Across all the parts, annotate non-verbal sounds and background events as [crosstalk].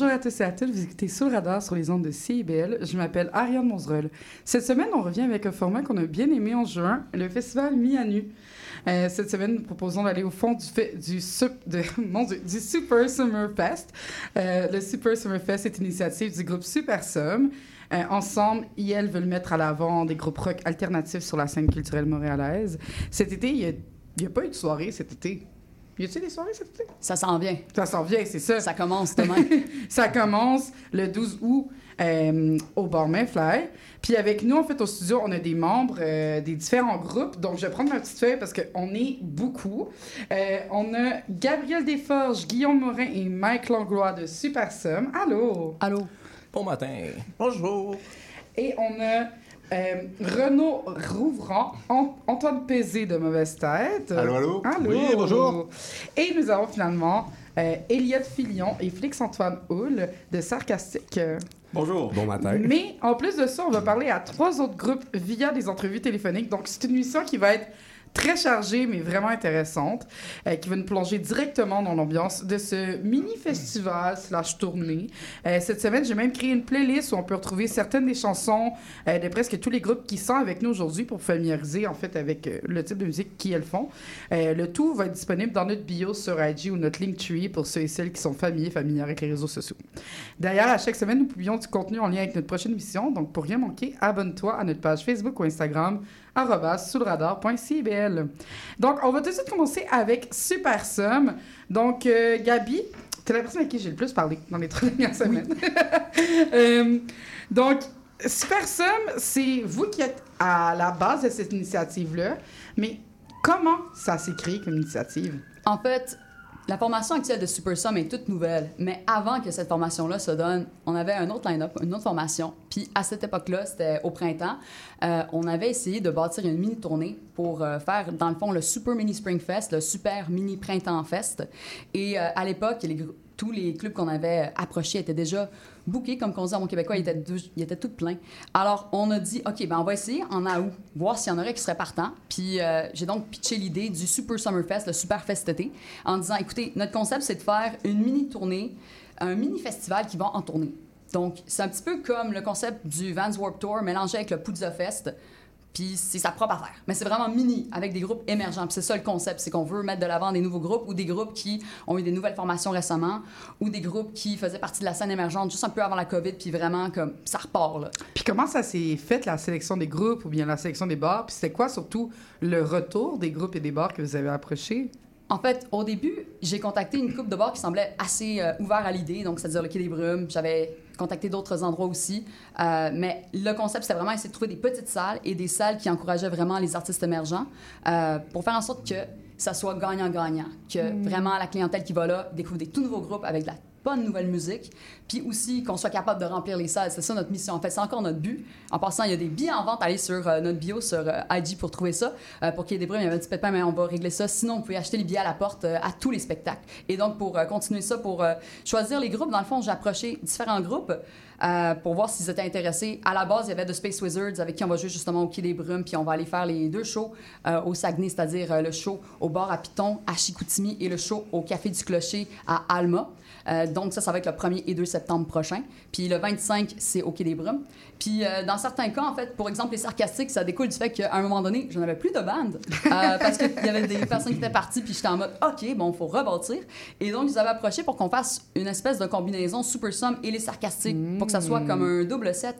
Bonjour à tous et à toutes, vous écoutez Sous le radar sur les ondes de CIBL. Je m'appelle Ariane Monzerol. Cette semaine, on revient avec un format qu'on a bien aimé en juin, le festival Mi à Nu. Euh, cette semaine, nous proposons d'aller au fond [laughs] du, Super Summer Fest. Euh, le Super Summer Fest est une initiative du groupe Super Sum. Euh, ensemble, IL veulent mettre à l'avant des groupes rock alternatifs sur la scène culturelle montréalaise. Cet été, il n'y a, pas eu de soirée cet été. Y a-t-il des soirées cet été? Ça s'en vient. Ça s'en vient, c'est ça. Ça commence [laughs] demain. Ça commence le 12 août euh, au bar Mayfly. Puis avec nous, en fait, au studio, on a des membres euh, des différents groupes. Donc, je vais prendre ma petite feuille parce qu'on est beaucoup. Euh, on a Gabriel Desforges, Guillaume Morin et Mike Langlois de Super Sum. Allô? Allô? Bon matin. Bonjour. Et on a euh, Renaud Rouvrant, An- Antoine Pézé de Mauvaise Tête. Allô, allô? Allô? Oui, bonjour. Et nous avons finalement euh, Elliot Filion et Félix-Antoine Hull de Sarcastique. Bonjour. Bon matin. Mais en plus de ça, on va parler à trois autres groupes via des entrevues téléphoniques. Donc, c'est une mission qui va être très chargée, mais vraiment intéressante, euh, qui va nous plonger directement dans l'ambiance de ce mini-festival slash tournée. Euh, cette semaine, j'ai même créé une playlist où on peut retrouver certaines des chansons euh, de presque tous les groupes qui sont avec nous aujourd'hui pour familiariser, en fait, avec le type de musique qu'ils font. Le tout va être disponible dans notre bio sur IG ou notre Linktree pour ceux et celles qui sont familiers, familières avec les réseaux sociaux. D'ailleurs, à chaque semaine, nous publions du contenu en lien avec notre prochaine mission. Donc, pour rien manquer, abonne-toi à notre page Facebook ou Instagram, radar.cibl. Donc, on va tout de suite commencer avec Super Sum. Donc, euh, Gabi, t'es la personne à qui j'ai le plus parlé dans les trois [laughs] dernières semaines. [laughs] Euh, donc, Super Sum, c'est vous qui êtes à la base de cette initiative-là. Mais comment ça créé comme initiative? En fait, la formation actuelle de Super Sum est toute nouvelle, mais avant que cette formation-là se donne, on avait un autre line-up, une autre formation. Puis à cette époque-là, c'était au printemps, euh, on avait essayé de bâtir une mini-tournée pour euh, faire, dans le fond, le Super Mini Spring Fest, le Super Mini Printemps Fest. Et euh, à l'époque, tous les clubs qu'on avait approchés étaient déjà bookés, comme on dit en québécois, deux- ils étaient tous pleins. Alors, on a dit, OK, ben on va essayer en août, voir s'il y en aurait qui seraient partants. Puis, euh, j'ai donc pitché l'idée du Super Summer Fest, le Super Fest été, en disant, écoutez, notre concept, c'est de faire une mini-tournée, un mini-festival qui va en tournée. Donc, c'est un petit peu comme le concept du Vans Warp Tour mélangé avec le Puzza Fest. Puis c'est sa propre affaire. Mais c'est vraiment mini, avec des groupes émergents. Puis c'est ça le concept, c'est qu'on veut mettre de l'avant des nouveaux groupes ou des groupes qui ont eu des nouvelles formations récemment ou des groupes qui faisaient partie de la scène émergente juste un peu avant la COVID, puis vraiment comme ça repart là. Puis comment ça s'est fait, la sélection des groupes ou bien la sélection des bars? Puis c'était quoi surtout le retour des groupes et des bars que vous avez approchés? En fait, au début, j'ai contacté une coupe de bars qui semblait assez euh, ouvert à l'idée, donc c'est-à-dire le Quai des Brumes. J'avais contacté d'autres endroits aussi. Euh, mais le concept, c'était vraiment essayer de trouver des petites salles et des salles qui encourageaient vraiment les artistes émergents euh, pour faire en sorte que ça soit gagnant-gagnant. Que vraiment la clientèle qui va là découvre des tout nouveaux groupes avec de la bonne nouvelle musique, puis aussi qu'on soit capable de remplir les salles. C'est ça notre mission. En fait, c'est encore notre but. En passant, il y a des billets en vente. Allez sur euh, notre bio sur euh, IG pour trouver ça. Euh, pour qu'il y ait des bruits, il y avait un petit pépin, mais on va régler ça. Sinon, vous pouvez acheter les billets à la porte euh, à tous les spectacles. Et donc, pour continuer ça, pour choisir les groupes, dans le fond, j'ai approché différents groupes pour voir s'ils étaient intéressés. À la base, il y avait The Space Wizards avec qui on va jouer justement au Quai des Brumes, puis on va aller faire les deux shows au Saguenay, c'est-à-dire le show au bar à Piton à Chicoutimi et le show au Café du Clocher à Alma. Euh, donc ça, ça va être le 1er et 2 septembre prochain. Puis le 25, c'est au Quai des Brumes. Puis euh, dans certains cas, en fait, pour exemple, les sarcastiques, ça découle du fait qu'à un moment donné, je n'avais plus de bande euh, [laughs] parce qu'il y avait des personnes qui étaient parties, puis j'étais en mode, OK, bon, il faut rebâtir. Et donc, ils avaient approché pour qu'on fasse une espèce de combinaison Super Sum et les sarcastiques pour que ça soit comme un double set.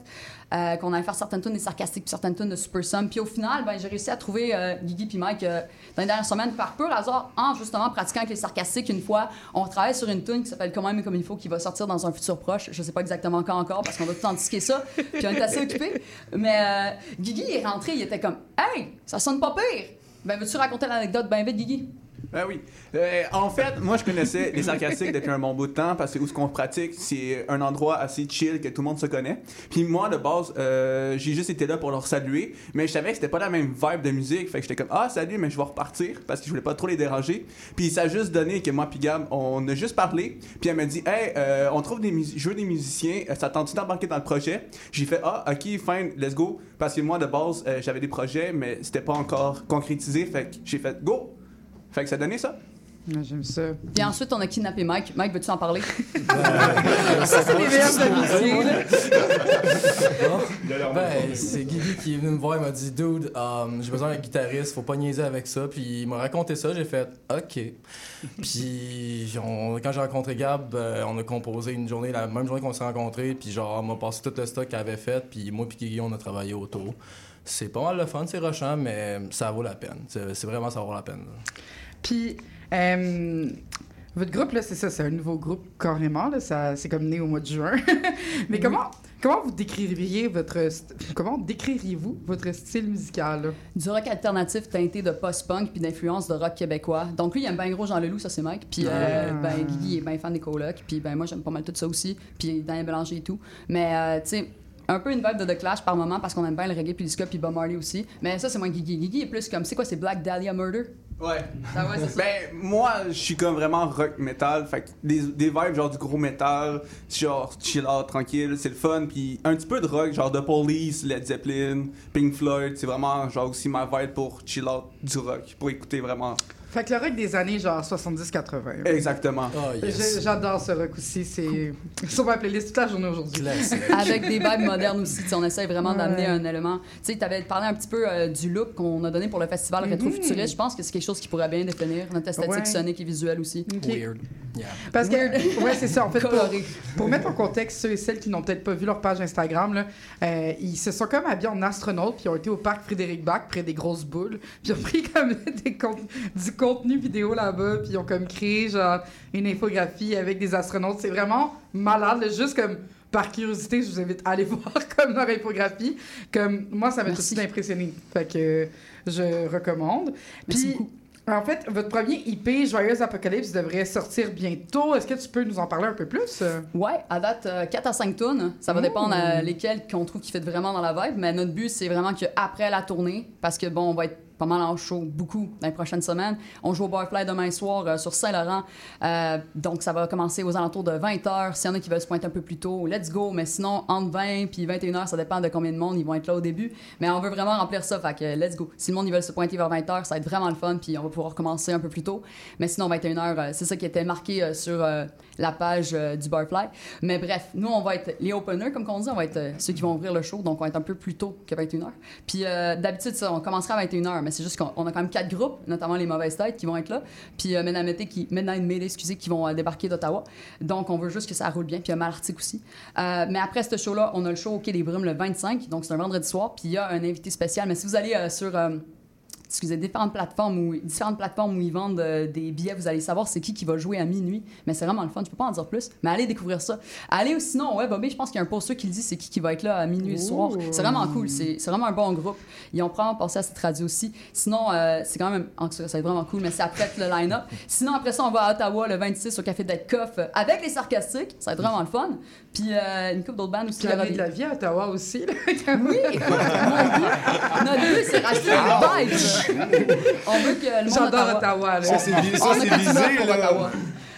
Euh, qu'on allait faire certaines tunes des sarcastiques puis certaines tunes de Super Sum. Puis au final, ben, j'ai réussi à trouver euh, Guigui puis Mike euh, dans les dernières semaines par pur hasard en justement pratiquant avec les sarcastiques. Une fois, on travaille sur une tune qui s'appelle Comment même comme il faut qui va sortir dans un futur proche. Je sais pas exactement quand encore parce qu'on va tout antiquer ça. [laughs] Puis on est assez occupé. Mais Guigui est rentré, il était comme Hey, ça sonne pas pire. Ben, veux-tu raconter l'anecdote ben vite, Guigui? Ben oui. Euh, en fait, moi, je connaissais les sarcastiques depuis un bon bout de temps parce que où ce qu'on pratique, c'est un endroit assez chill que tout le monde se connaît. Puis moi, de base, euh, j'ai juste été là pour leur saluer, mais je savais que c'était pas la même vibe de musique. Fait que j'étais comme, ah, salut, mais je vais repartir parce que je voulais pas trop les déranger. Puis ça a juste donné que moi, puis Gab, on a juste parlé. Puis elle m'a dit, hey, euh, on trouve des je veux des musiciens, euh, ça tente-tu d'embarquer dans le projet? J'ai fait, ah, ok, fine, let's go. Parce que moi, de base, euh, j'avais des projets, mais c'était pas encore concrétisé. Fait que j'ai fait, go! Fait que ça a donné ça. J'aime ça. Puis ensuite, on a kidnappé Mike. Mike, veux-tu en parler? [laughs] Ça, c'est les meilleurs amitiés, là. Ben, c'est Guigui qui est venu me voir, il m'a dit Dude, um, j'ai besoin d'un guitariste, faut pas niaiser avec ça. Puis il m'a raconté ça, j'ai fait OK. Puis on- quand j'ai rencontré Gab, euh, on a composé une journée, la même journée qu'on s'est rencontrés. Puis genre, on m'a passé tout le stock qu'elle avait fait. Puis moi, puis Guigui, on a travaillé autour. C'est pas mal le fun, c'est rushant, mais ça vaut la peine. C'est c'est vraiment, ça vaut la peine. Puis, euh, votre groupe, là, c'est ça, c'est un nouveau groupe carrément, là, ça, c'est comme né au mois de juin. [laughs] Mais comment, comment vous décririez votre, comment décririez-vous votre style musical, là? Du rock alternatif teinté de post-punk puis d'influence de rock québécois. Donc lui, il aime bien gros Jean Leloup, ça c'est Mike. Puis euh, Ah. ben Guigui est bien fan des colocs. Puis ben moi j'aime pas mal tout ça aussi. Puis Daniel Bélanger et tout. Mais euh, tu sais, un peu une vibe de The Clash par moment parce qu'on aime bien le reggae puis le ska puis Bob Marley aussi. Mais ça c'est moins Guigui. Guigui est plus comme, c'est quoi, c'est Black Dahlia Murder? Ouais. Ça va, c'est ça. Ben, moi, je suis comme vraiment rock metal. Fait que des, des vibes genre du gros metal, genre chill out, tranquille, c'est le fun. Puis un petit peu de rock, genre The Police, Led Zeppelin, Pink Floyd. C'est vraiment genre aussi ma vibe pour chill out du rock, pour écouter vraiment. Fait que le rock des années genre 70-80. Exactement. Oh yes. J'adore ce rock aussi, c'est [laughs] sur ma playlist toute la journée aujourd'hui. Avec des vibes modernes aussi. On essaie vraiment Ouais. d'amener un élément. Tu sais, tu avais parlé un petit peu euh, du look qu'on a donné pour le festival Mhm. rétro-futuriste. Je pense que c'est quelque chose qui pourrait bien définir notre esthétique Ouais. sonique et visuelle aussi. Ok. Weird. Yeah. Parce que, [laughs] ouais, c'est ça. En fait, pour, mettre en contexte ceux et celles qui n'ont peut-être pas vu leur page Instagram, là, euh, ils se sont comme habillés en astronautes, puis ils ont été au parc Frédéric Bach, près des grosses boules, puis ils ont pris comme [laughs] des du contenu vidéo là-bas, puis ils ont comme créé genre une infographie avec des astronautes. C'est vraiment malade, juste comme par curiosité, je vous invite à aller [laughs] voir comme leur infographie. Comme moi, ça m'a tout de suite impressionné. Fait que je recommande. Puis, en fait, votre premier IP, Joyeuse Apocalypse, devrait sortir bientôt. Est-ce que tu peux nous en parler un peu plus? euh? Ouais, à date, 4 à 5 tonnes. Ça va dépendre à lesquels qu'on trouve qui fait vraiment dans la vibe. Mais notre but, c'est vraiment qu'après la tournée, parce que bon, on va être pas mal en show, beaucoup, dans les prochaines semaines. On joue au Barfly demain soir euh, sur Saint-Laurent. Euh, donc, ça va commencer aux alentours de 20h. S'il y en a qui veulent se pointer un peu plus tôt, let's go. Mais sinon, entre 20 puis 21h, ça dépend de combien de monde ils vont être là au début. Mais on veut vraiment remplir ça, fait que let's go. Si le monde ils veulent se pointer vers 20h, ça va être vraiment le fun, puis on va pouvoir commencer un peu plus tôt. Mais sinon, 21h, euh, c'est ça qui était marqué euh, sur euh, la page euh, du Barfly. Mais bref, nous, on va être les openers, comme on dit, on va être euh, ceux qui vont ouvrir le show, donc on va être un peu plus tôt que 21h. Puis euh, d'habitude, ça, on commencera à 21h, mais c'est juste qu'on on a quand même quatre groupes, notamment les mauvaises têtes qui vont être là, puis euh, Mété qui, Mété, excusez, qui vont débarquer d'Ottawa. Donc on veut juste que ça roule bien, puis il y a Malartic aussi. Mais après ce show-là, on a le show au Quai des Brumes le 25, donc c'est un vendredi soir, puis il y a un invité spécial. Mais si vous allez sur excusez, différentes plateformes où, différentes plateformes où ils vendent euh, des billets, vous allez savoir c'est qui qui va jouer à minuit. Mais c'est vraiment le fun, je peux pas en dire plus, mais allez découvrir ça. Allez ou sinon, ouais, Bobby, je pense qu'il y a un poster qui le dit c'est qui qui va être là à minuit le soir. C'est vraiment cool, c'est vraiment un bon groupe. Ils ont probablement pensé à cette radio aussi. Sinon, euh, c'est quand même, ça va être vraiment cool, mais c'est après le line-up. Sinon, après ça, on va à Ottawa le 26 au Café d'être Coff euh, avec les sarcastiques, ça va être vraiment le fun. Puis euh, une couple d'autres bandes aussi. Aura de la vie à Ottawa aussi. là. oui, écoute, [laughs] mon notre but, c'est racheter des. On veut que le monde J'adore d'Ottawa- Ottawa. là. Ça, c'est visé, pour là. Ottawa.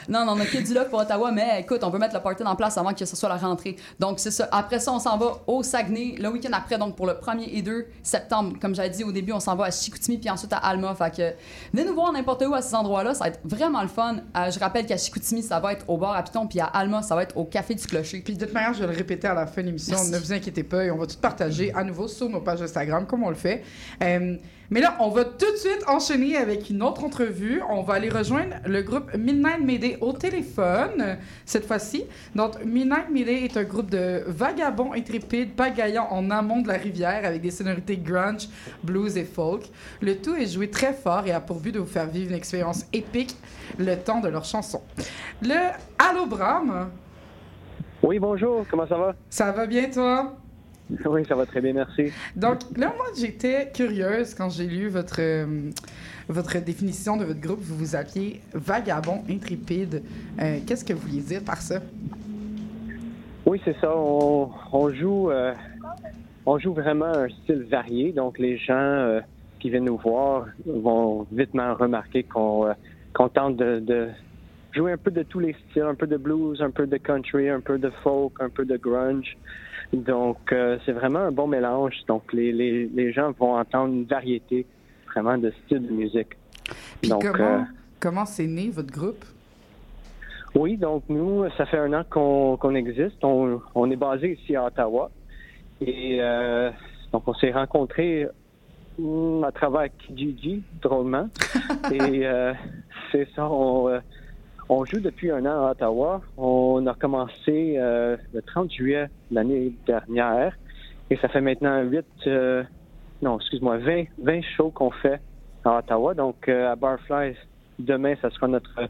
Non, non, on a que du love pour Ottawa, mais écoute, on veut mettre le party en place avant que ce soit la rentrée. Donc, c'est ça. Après ça, on s'en va au Saguenay le week-end après, donc pour le 1er et 2 septembre. Comme j'avais dit au début, on s'en va à Chicoutimi puis ensuite à Alma. Fait que venez nous voir n'importe où à ces endroits-là, ça va être vraiment le fun. Euh, je rappelle qu'à Chicoutimi, ça va être au bar à Piton, puis à Alma, ça va être au Café du Clocher. Puis de toute manière, je vais le répéter à la fin de l'émission. Ne vous inquiétez pas, et on va tout partager à nouveau sur nos pages Instagram, comme on le fait. Euh, Mais là, on va tout de suite enchaîner avec une autre entrevue. On va aller rejoindre le groupe Midnight Mayday au téléphone, cette fois-ci. Donc, Midnight Mayday est un groupe de vagabonds intrépides pagaillant en amont de la rivière avec des sonorités grunge, blues et folk. Le tout est joué très fort et a pour but de vous faire vivre une expérience épique le temps de leurs chansons. Le Allo Bram, Oui, bonjour, comment ça va? ça va bien toi? [laughs] Oui, ça va très bien, merci. Donc là, moi, j'étais curieuse quand j'ai lu votre, euh, votre définition de votre groupe. Vous vous appeliez Vagabond Intrépide. Euh, Qu'est-ce que vous vouliez dire par ça? Oui, c'est ça, on, on joue euh, on joue vraiment un style varié, donc les gens qui viennent nous voir vont vitement remarquer qu'on tente de, de jouer un peu de tous les styles, un peu de blues, un peu de country, un peu de folk, un peu de grunge. Donc, euh, c'est vraiment un bon mélange. Donc, les, les, les gens vont entendre une variété vraiment de styles de musique. Puis Donc, comment euh, comment c'est né votre groupe? Oui, donc nous, ça fait un an qu'on qu'on existe. On, on est basé ici à Ottawa. Et euh, donc, on s'est rencontrés hum, à travers Kijiji, drôlement. [laughs] Et c'est ça, on, on joue depuis un an à Ottawa. On a commencé euh, le 30 juillet l'année dernière. Et ça fait maintenant 8, euh, non, excuse-moi, 20, 20 shows qu'on fait à Ottawa. Donc, euh, à Barfly, demain, ça sera notre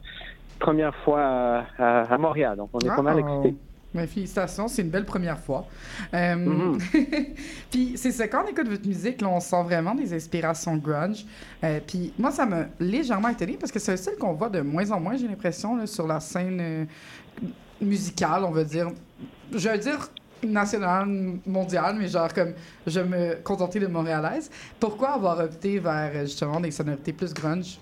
première fois à, à- à Montréal. Donc, on est pas mal excités. Ben, félicitations, c'est une belle première fois. Euh, Mhm. [laughs] puis c'est ça, quand on écoute votre musique, là, on sent vraiment des inspirations grunge. Euh, puis moi, ça m'a légèrement étonné parce que c'est un style qu'on voit de moins en moins, j'ai l'impression, sur la scène euh, musicale, on va dire. Je veux dire nationale, mondiale, mais genre comme je me contentais de montréalaise. Pourquoi avoir opté vers justement des sonorités plus grunge?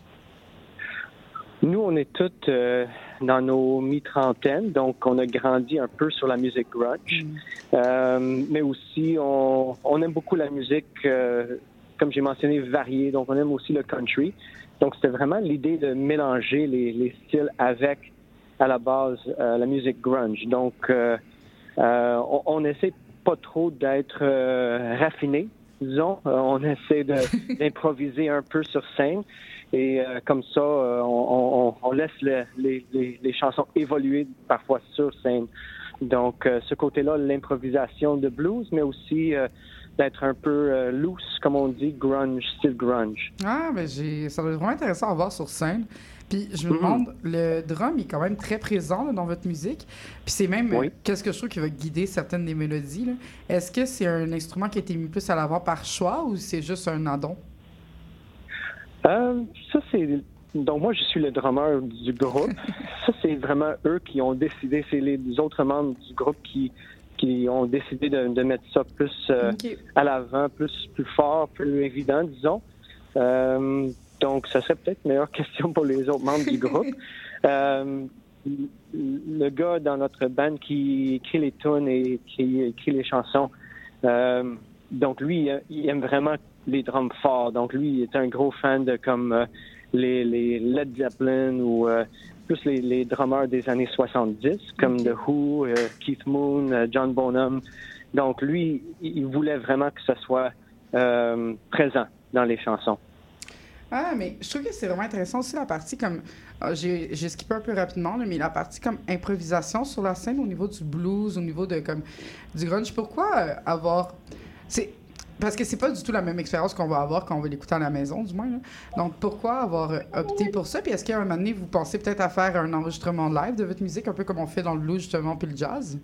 Nous, on est toutes euh, dans nos mi-trentaines, donc on a grandi un peu sur la musique grunge. Euh, mais aussi, on, on aime beaucoup la musique, euh, comme j'ai mentionné, variée. Donc, on aime aussi le country. Donc, c'était vraiment l'idée de mélanger les, les styles avec, à la base, euh, la musique grunge. Donc, on, on essaie pas trop d'être raffiné, disons. On essaie [laughs] d'improviser un peu sur scène. Et euh, comme ça, euh, on, on- on laisse le- les, les- les chansons évoluer parfois sur scène. Donc, euh, ce côté-là, l'improvisation de blues, mais aussi d'être un peu loose, comme on dit, grunge, style grunge. Ah, ben j'ai, ça va être vraiment intéressant à voir sur scène. Puis je me Mhm. demande, le drum est quand même très présent là, dans votre musique. Puis c'est même, Oui. euh, qu'est-ce que je trouve qui va guider certaines des mélodies. là? Est-ce que c'est un instrument qui a été mis plus à l'avant par choix ou c'est juste un addon? Euh, ça, c'est. Donc, moi, je suis le drummer du groupe. [laughs] ça, c'est vraiment eux qui ont décidé. C'est les autres membres du groupe qui, qui ont décidé de, de mettre ça plus euh, à l'avant, plus, plus fort, plus évident, disons. Euh, donc, ça serait peut-être une meilleure [laughs] question pour les autres membres du groupe. [laughs] Euh, le gars dans notre band qui écrit les tunes et qui écrit les chansons, euh, donc lui, il aime vraiment les drums forts. Donc lui, il est un gros fan de comme euh, les, les Led Zeppelin ou euh, plus les, les drummers des années 70, comme. The Who, euh, Keith Moon, euh, John Bonham. Donc lui, il voulait vraiment que ça soit présent dans les chansons. Ah, mais je trouve que c'est vraiment intéressant aussi la partie comme. ah, J'ai skippé un peu rapidement, là, mais la partie comme improvisation sur la scène au niveau du blues, au niveau de comme du grunge. Pourquoi avoir. C'est. Parce que c'est pas du tout la même expérience qu'on va avoir quand on va l'écouter à la maison, du moins. Donc, pourquoi avoir euh, opté pour ça? Puis, est-ce qu'à un moment donné, vous pensez peut-être à faire un enregistrement live de votre musique, un peu comme on fait dans le blues, justement, puis le jazz?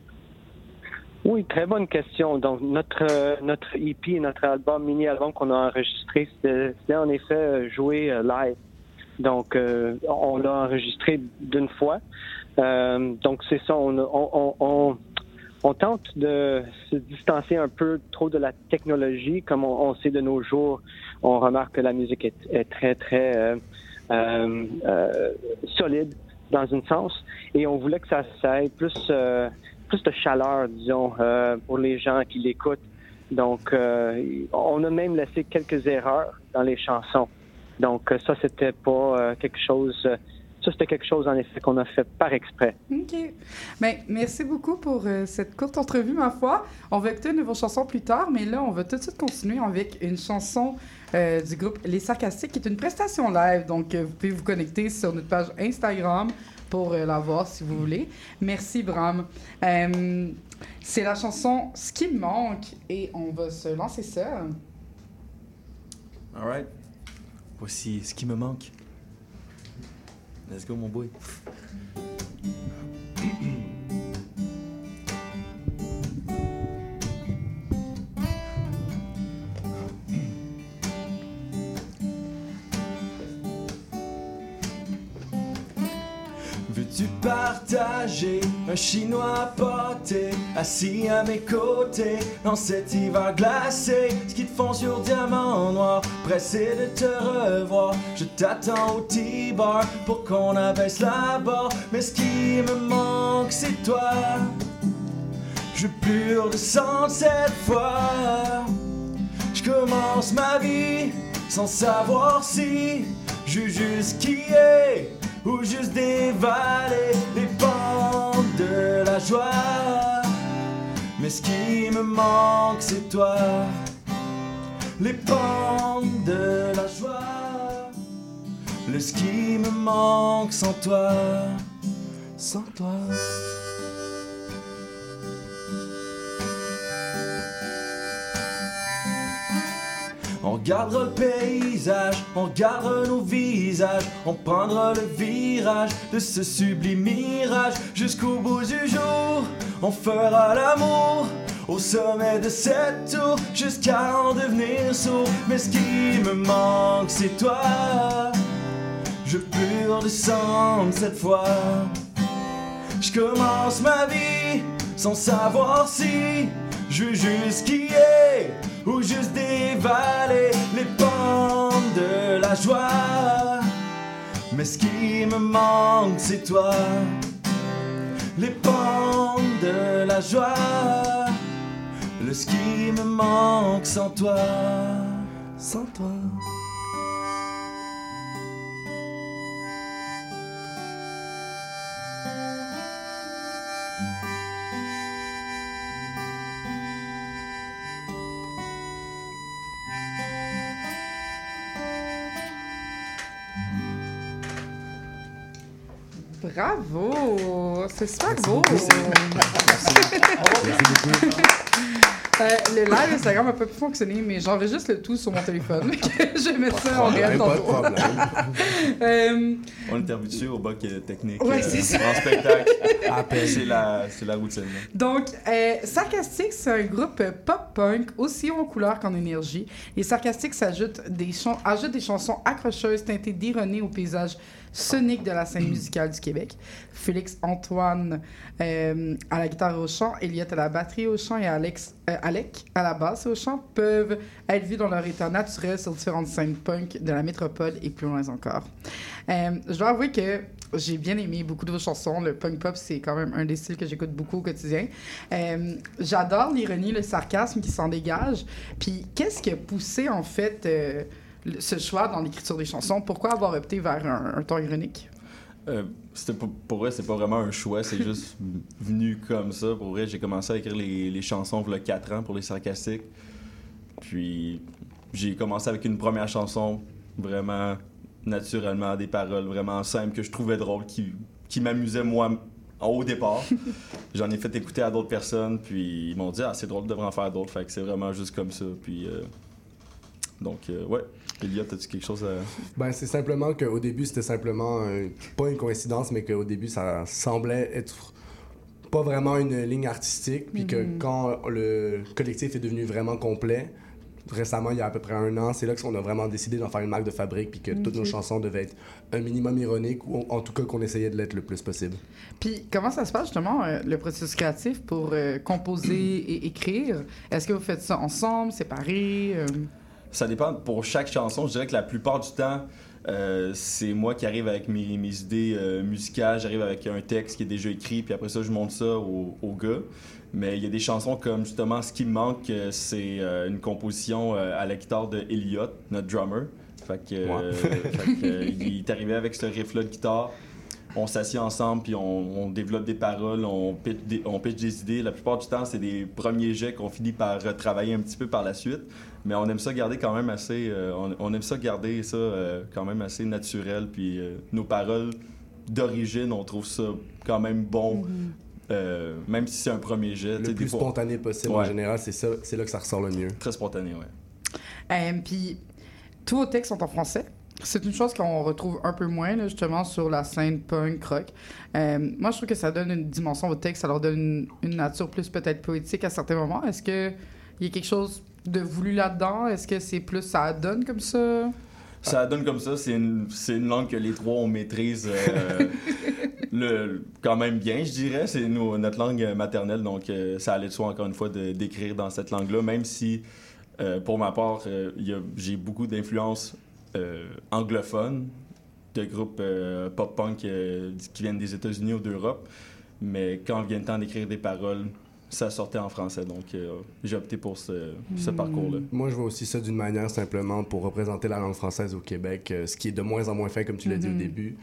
Oui, très bonne question. Donc, notre, euh, notre EP, notre album, mini-album qu'on a enregistré, c'était en effet euh, joué live. Donc, euh, on l'a enregistré d'une fois. Donc, c'est ça. On, on, on, tente de se distancer un peu trop de la technologie. Comme on, sait de nos jours, on remarque que la musique est, très, très euh, euh, euh, solide dans un sens. Et on voulait que ça, ça ait plus... euh, plus de chaleur, disons, pour les gens qui l'écoutent. Donc, on a même laissé quelques erreurs dans les chansons. Donc, ça, c'était pas quelque chose. Ça, c'était quelque chose, en effet, qu'on a fait par exprès. OK. Ben, merci beaucoup pour euh, cette courte entrevue, ma foi. On va écouter une vos chansons plus tard, mais là, on va tout de suite continuer avec une chanson euh, du groupe Les Sarcastiques, qui est une prestation live. Donc, euh, vous pouvez vous connecter sur notre page Instagram pour euh, la voir si vous voulez. Merci, Bram. Euh, C'est la chanson Ce qui me manque et on va se lancer ça. Alright. Voici ce qui me manque. Let's go, mon boy. Un chinois pâté assis à mes côtés dans cet hiver glacé? Ce qui te font sur diamant noir, pressé de te revoir. Je t'attends au T-bar pour qu'on abaisse la barre. Mais ce qui me manque, c'est toi. Je veux plus redescendre cette fois. Je commence ma vie sans savoir si je juste qui est ou juste dévaler les pentes de la joie. Mais ce qui me manque, c'est toi. Les pentes de la joie. Le ski me manque sans toi. Sans toi. On regardera le paysage, on regardera nos visages, on prendra le virage de ce sublime mirage jusqu'au bout du jour. On fera l'amour au sommet de cette tour jusqu'à en devenir sourd. Mais ce qui me manque, c'est toi. Je peux redescendre cette fois. Je commence ma vie sans savoir si je veux juste skier ou juste dévaler les pentes de la joie. Mais ce qui me manque, c'est toi. Les pentes de la joie. Le ski me manque sans toi. Sans toi. Bravo! C'est super beau! Euh, le live Instagram a pas pu fonctionner, mais j'enregistre le tout sur mon téléphone. [laughs] je vais mettre ça en réel Pas de tantôt. problème. Euh, On est habitué au bac euh, technique. Ouais, c'est ça. En spectacle. [laughs] c'est la, c'est la routine. Donc, euh, Sarcastic, c'est un groupe euh, pop-punk aussi en couleur qu'en énergie. Et Sarcastic s'ajoute des, chan- ajoute des chansons accrocheuses teintées d'ironie au paysage sonique de la scène musicale du Québec. Félix Antoine euh, à la guitare et au chant, Elliot à la batterie au chant et Alex, euh, Alec à la basse et au chant peuvent être vus dans leur état naturel sur différentes scènes punk de la métropole et plus loin encore. Euh, je dois avouer que j'ai bien aimé beaucoup de vos chansons. Le punk pop, c'est quand même un des styles que j'écoute beaucoup au quotidien. Euh, J'adore l'ironie, le sarcasme qui s'en dégage. Puis, qu'est-ce qui a poussé, en fait, ce choix dans l'écriture des chansons? Pourquoi avoir opté vers un, un ton ironique? Euh, pas- pour vrai, c'est pas vraiment un choix, c'est juste [laughs] venu comme ça. Pour vrai, j'ai commencé à écrire les, les chansons il y a 4 ans pour les sarcastiques. Puis j'ai commencé avec une première chanson vraiment naturellement, des paroles vraiment simples que je trouvais drôles, qui, qui m'amusaient moi au départ. [laughs] J'en ai fait écouter à d'autres personnes, puis ils m'ont dit Ah, c'est drôle, de devrais en faire d'autres. Fait que c'est vraiment juste comme ça. Puis euh, donc, euh, ouais. Elliot, as-tu quelque chose à. Ben, c'est simplement qu'au début, c'était simplement un- pas une coïncidence, mais qu'au début, ça semblait être pas vraiment une ligne artistique. Puis que quand le collectif est devenu vraiment complet, récemment, il y a à peu près un an, c'est là qu'on a vraiment décidé d'en faire une marque de fabrique. Puis que toutes nos chansons devaient être un minimum ironique, ou en tout cas qu'on essayait de l'être le plus possible. Puis, comment ça se passe, justement, euh, le processus créatif pour euh, composer et écrire? Est-ce que vous faites ça ensemble, séparés? euh? Ça dépend. Pour chaque chanson, je dirais que la plupart du temps, euh, c'est moi qui arrive avec mes, mes idées euh, musicales. J'arrive avec un texte qui est déjà écrit, puis après ça, je monte ça au, au gars. Mais il y a des chansons comme justement Ce qui me manque, euh, c'est euh, une composition à la guitare de Elliot, notre drummer. Fait que, fait que, il est arrivé avec ce riff-là de guitare. on s'assied ensemble, puis on, on développe des paroles, on pitch des, on pitch des idées. La plupart du temps, c'est des premiers jets qu'on finit par retravailler un petit peu par la suite. Mais on aime ça garder quand même assez, euh, on, on aime ça garder ça euh, quand même assez naturel. Puis euh, nos paroles d'origine, on trouve ça quand même bon, euh, même si c'est un premier jet. Le plus fois- spontané possible, en général, c'est ça, c'est là que ça ressort le mieux. Très spontané, ouais. Euh, Puis, tous vos textes sont en français. C'est une chose qu'on retrouve un peu moins, là, justement, sur la scène punk rock. Euh, moi, je trouve que ça donne une dimension aux textes, ça leur donne une, une nature plus peut-être poétique à certains moments. Est-ce qu'il y a quelque chose de voulu là-dedans? Est-ce que c'est plus ça donne comme ça? Ça donne comme ça, c'est une, une langue que les trois on maîtrise euh, [laughs] le, quand même bien, je dirais. C'est notre langue maternelle, donc euh, ça allait de soi encore une fois d'écrire dans cette langue-là, même si euh, pour ma part, j'ai beaucoup d'influences anglophones de groupes pop-punk qui viennent des États-Unis ou d'Europe. Mais quand vient le temps d'écrire des paroles, ça sortait en français, donc euh, j'ai opté pour ce, ce parcours-là. Moi, je vois aussi ça d'une manière simplement pour représenter la langue française au Québec, euh, ce qui est de moins en moins fait, comme tu l'as dit au Mhm. début.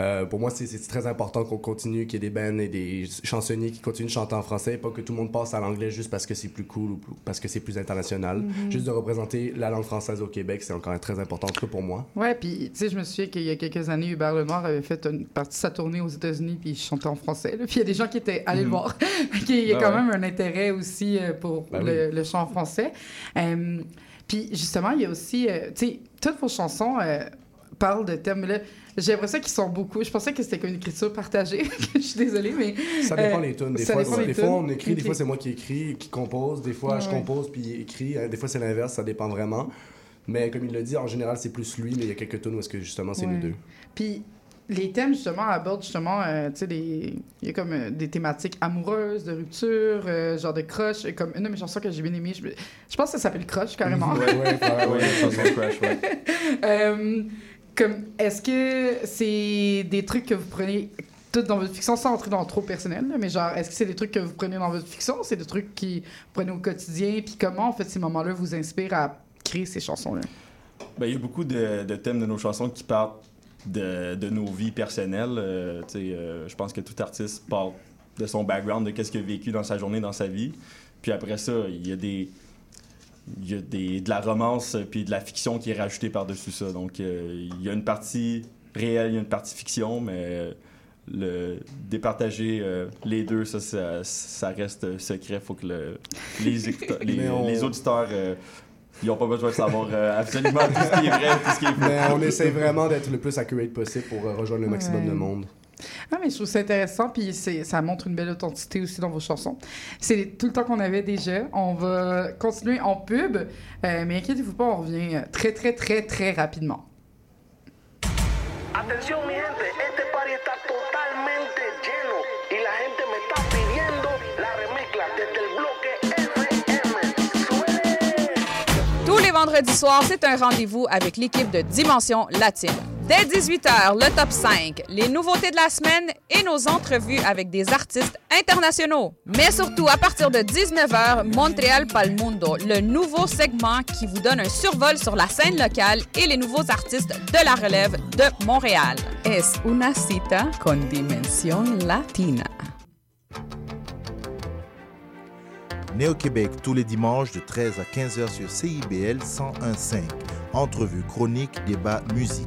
Euh, pour moi, c'est- très important qu'on continue, qu'il y ait des bands et des chansonniers qui continuent de chanter en français, pas que tout le monde passe à l'anglais juste parce que c'est plus cool ou parce que c'est plus international. Juste de représenter la langue française au Québec, c'est encore très important, en tout cas pour moi. Ouais, puis tu sais, je me souviens qu'il y a quelques années, Hubert Lenoir avait fait une partie de sa tournée aux États-Unis, puis il chantait en français. Puis il y a des gens qui étaient allés le voir. [laughs] il y a Ben quand ouais. même un intérêt aussi euh, pour Ben le, le chant en français. Euh, puis justement, il y a aussi, euh, tu sais, toutes vos chansons parlent de thèmes. Là, j'ai l'impression qu'ils sont beaucoup. Je pensais que c'était comme une écriture partagée. [laughs] je suis désolée, mais. Ça dépend Euh, les tunes. Des, ça fois, dépend des les fois, tunes. on écrit, des fois, c'est moi qui écris, qui compose. Des fois, Ouais, je compose puis il écrit. Euh, Des fois, c'est l'inverse, ça dépend vraiment. Mais comme il l'a dit, en général, c'est plus lui, mais il y a quelques tunes où est-ce que justement, c'est Ouais. nous deux. Puis les thèmes, justement, abordent justement, euh, tu sais, des... il y a comme euh, des thématiques amoureuses, de rupture, euh, genre de crush. Comme une de mes chansons que j'ai bien aimée, je, pense que ça s'appelle Crush, carrément. Ouais, ouais, ouais, Ouais, [laughs] ouais. ouais. [laughs] Est-ce que c'est des trucs que vous prenez tout dans votre fiction sans entrer dans trop personnel, mais genre, est-ce que c'est des trucs que vous prenez dans votre fiction, c'est des trucs qui vous prenez au quotidien, puis comment, en fait, ces moments-là vous inspirent à créer ces chansons-là? Ben, il y a beaucoup de, thèmes de nos chansons qui partent de, nos vies personnelles. Euh, euh, je pense que tout artiste part de son background, de qu'est-ce qu'il a vécu dans sa journée, dans sa vie. Puis après ça, il y a des il y a des, de la romance euh, puis de la fiction qui est rajoutée par-dessus ça. Donc, euh, il y a une partie réelle, il y a une partie fiction, mais euh, le départager euh, les deux, ça, ça, ça reste secret. faut que le- les, [laughs] les, Mais on- les auditeurs, euh, ils n'ont pas besoin de savoir euh, absolument tout ce qui est vrai, tout ce qui est faux. Mais on essaie vraiment d'être le plus accurate possible pour rejoindre le maximum Ouais. de monde. Ah, mais je trouve ça intéressant, puis c'est- ça montre une belle authenticité aussi dans vos chansons. C'est tout le temps qu'on avait déjà. On va continuer en pub, euh, mais inquiétez-vous pas, on revient très, très, très, très rapidement. Atención mi gente, este party está totalmente lleno y la gente me está pidiendo la remezcla desde el bloque FM. ¡Suele! Tous les vendredis soirs, c'est un rendez-vous avec l'équipe de Dimension Latine. Dès 18h, le top 5, les nouveautés de la semaine et nos entrevues avec des artistes internationaux. Mais surtout, à partir de 19h, Montréal Pal Mundo, le nouveau segment qui vous donne un survol sur la scène locale et les nouveaux artistes de la relève de Montréal. Es una cita con Dimension Latina. Néo-Québec tous les dimanches de 13 à 15h sur CIBL 101.5. Entrevue, chronique, débat, musique.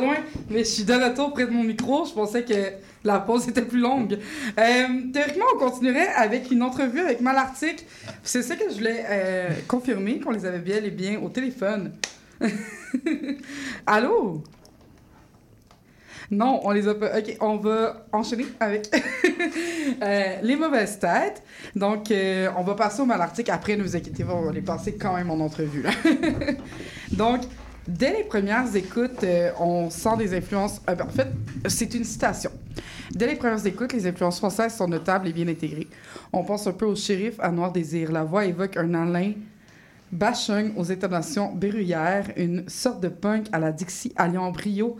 Loin, mais je suis de retour près de mon micro. Je pensais que la pause était plus longue. Euh, théoriquement, on continuerait avec une entrevue avec Malartic. C'est ça que je voulais euh, confirmer, qu'on les avait bien et bien au téléphone. [laughs] allô? Non, on les a pas. Ok, on va enchaîner avec [laughs] euh, les mauvaises têtes. Donc, euh, on va passer au Malartic. Après, ne vous inquiétez pas, on va les passer quand même en entrevue. [laughs] Donc, Dès les premières écoutes, euh, on sent des influences. euh, ben, en fait, c'est une citation. Dès les premières écoutes, les influences françaises sont notables et bien intégrées. On pense un peu au shérif à Noir Désir. La voix évoque un Alain Bachung aux intonations berruyères, une sorte de punk à la Dixie alliant brio,